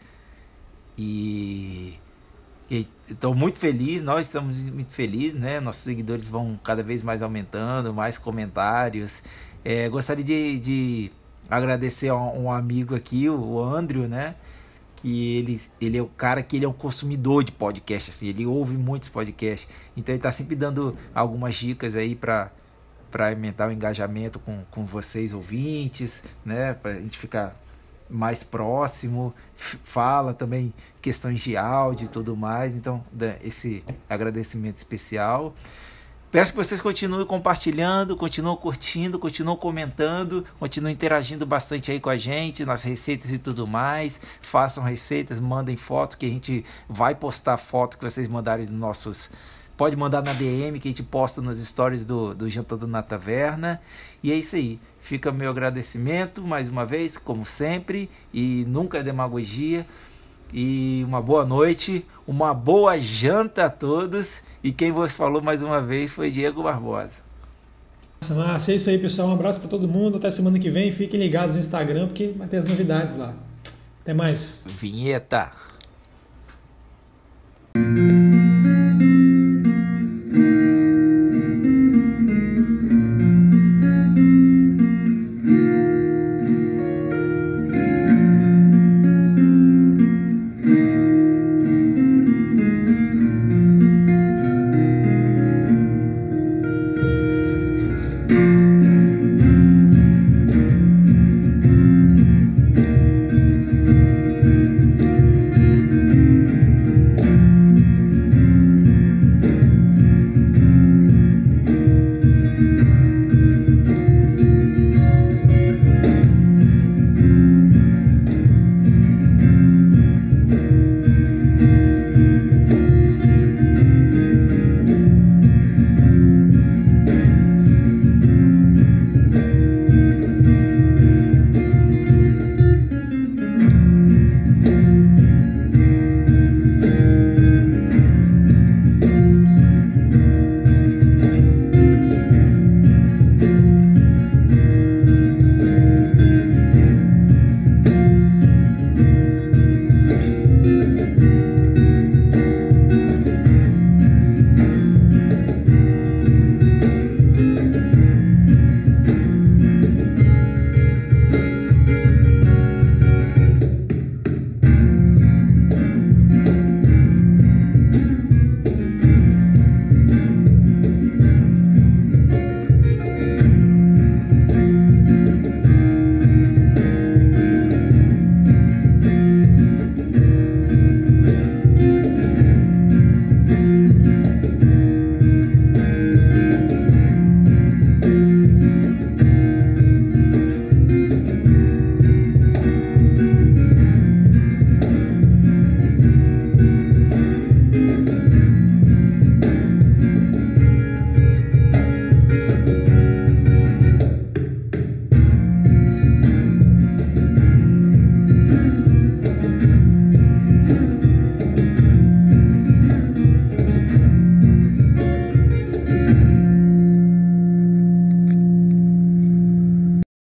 [SPEAKER 2] e Estou muito feliz, nós estamos muito felizes, né? Nossos seguidores vão cada vez mais aumentando, mais comentários. É, gostaria de, de agradecer a um amigo aqui, o Andrew, né? Que ele, ele é o cara que ele é um consumidor de podcast, assim, ele ouve muitos podcasts. Então ele está sempre dando algumas dicas aí para para aumentar o engajamento com, com vocês ouvintes, né? Para a gente ficar mais próximo, fala também questões de áudio e tudo mais. Então, esse agradecimento especial. Peço que vocês continuem compartilhando, continuem curtindo, continuem comentando, continuem interagindo bastante aí com a gente nas receitas e tudo mais. Façam receitas, mandem fotos que a gente vai postar foto que vocês mandarem nos nossos Pode mandar na DM que a gente posta nos stories do, do Jantando na Taverna. E é isso aí. Fica meu agradecimento mais uma vez, como sempre. E nunca é demagogia. E uma boa noite, uma boa janta a todos. E quem vos falou mais uma vez foi Diego Barbosa.
[SPEAKER 1] Massa, é isso aí, pessoal. Um abraço para todo mundo. Até semana que vem. Fiquem ligados no Instagram porque vai ter as novidades lá. Até mais.
[SPEAKER 2] Vinheta.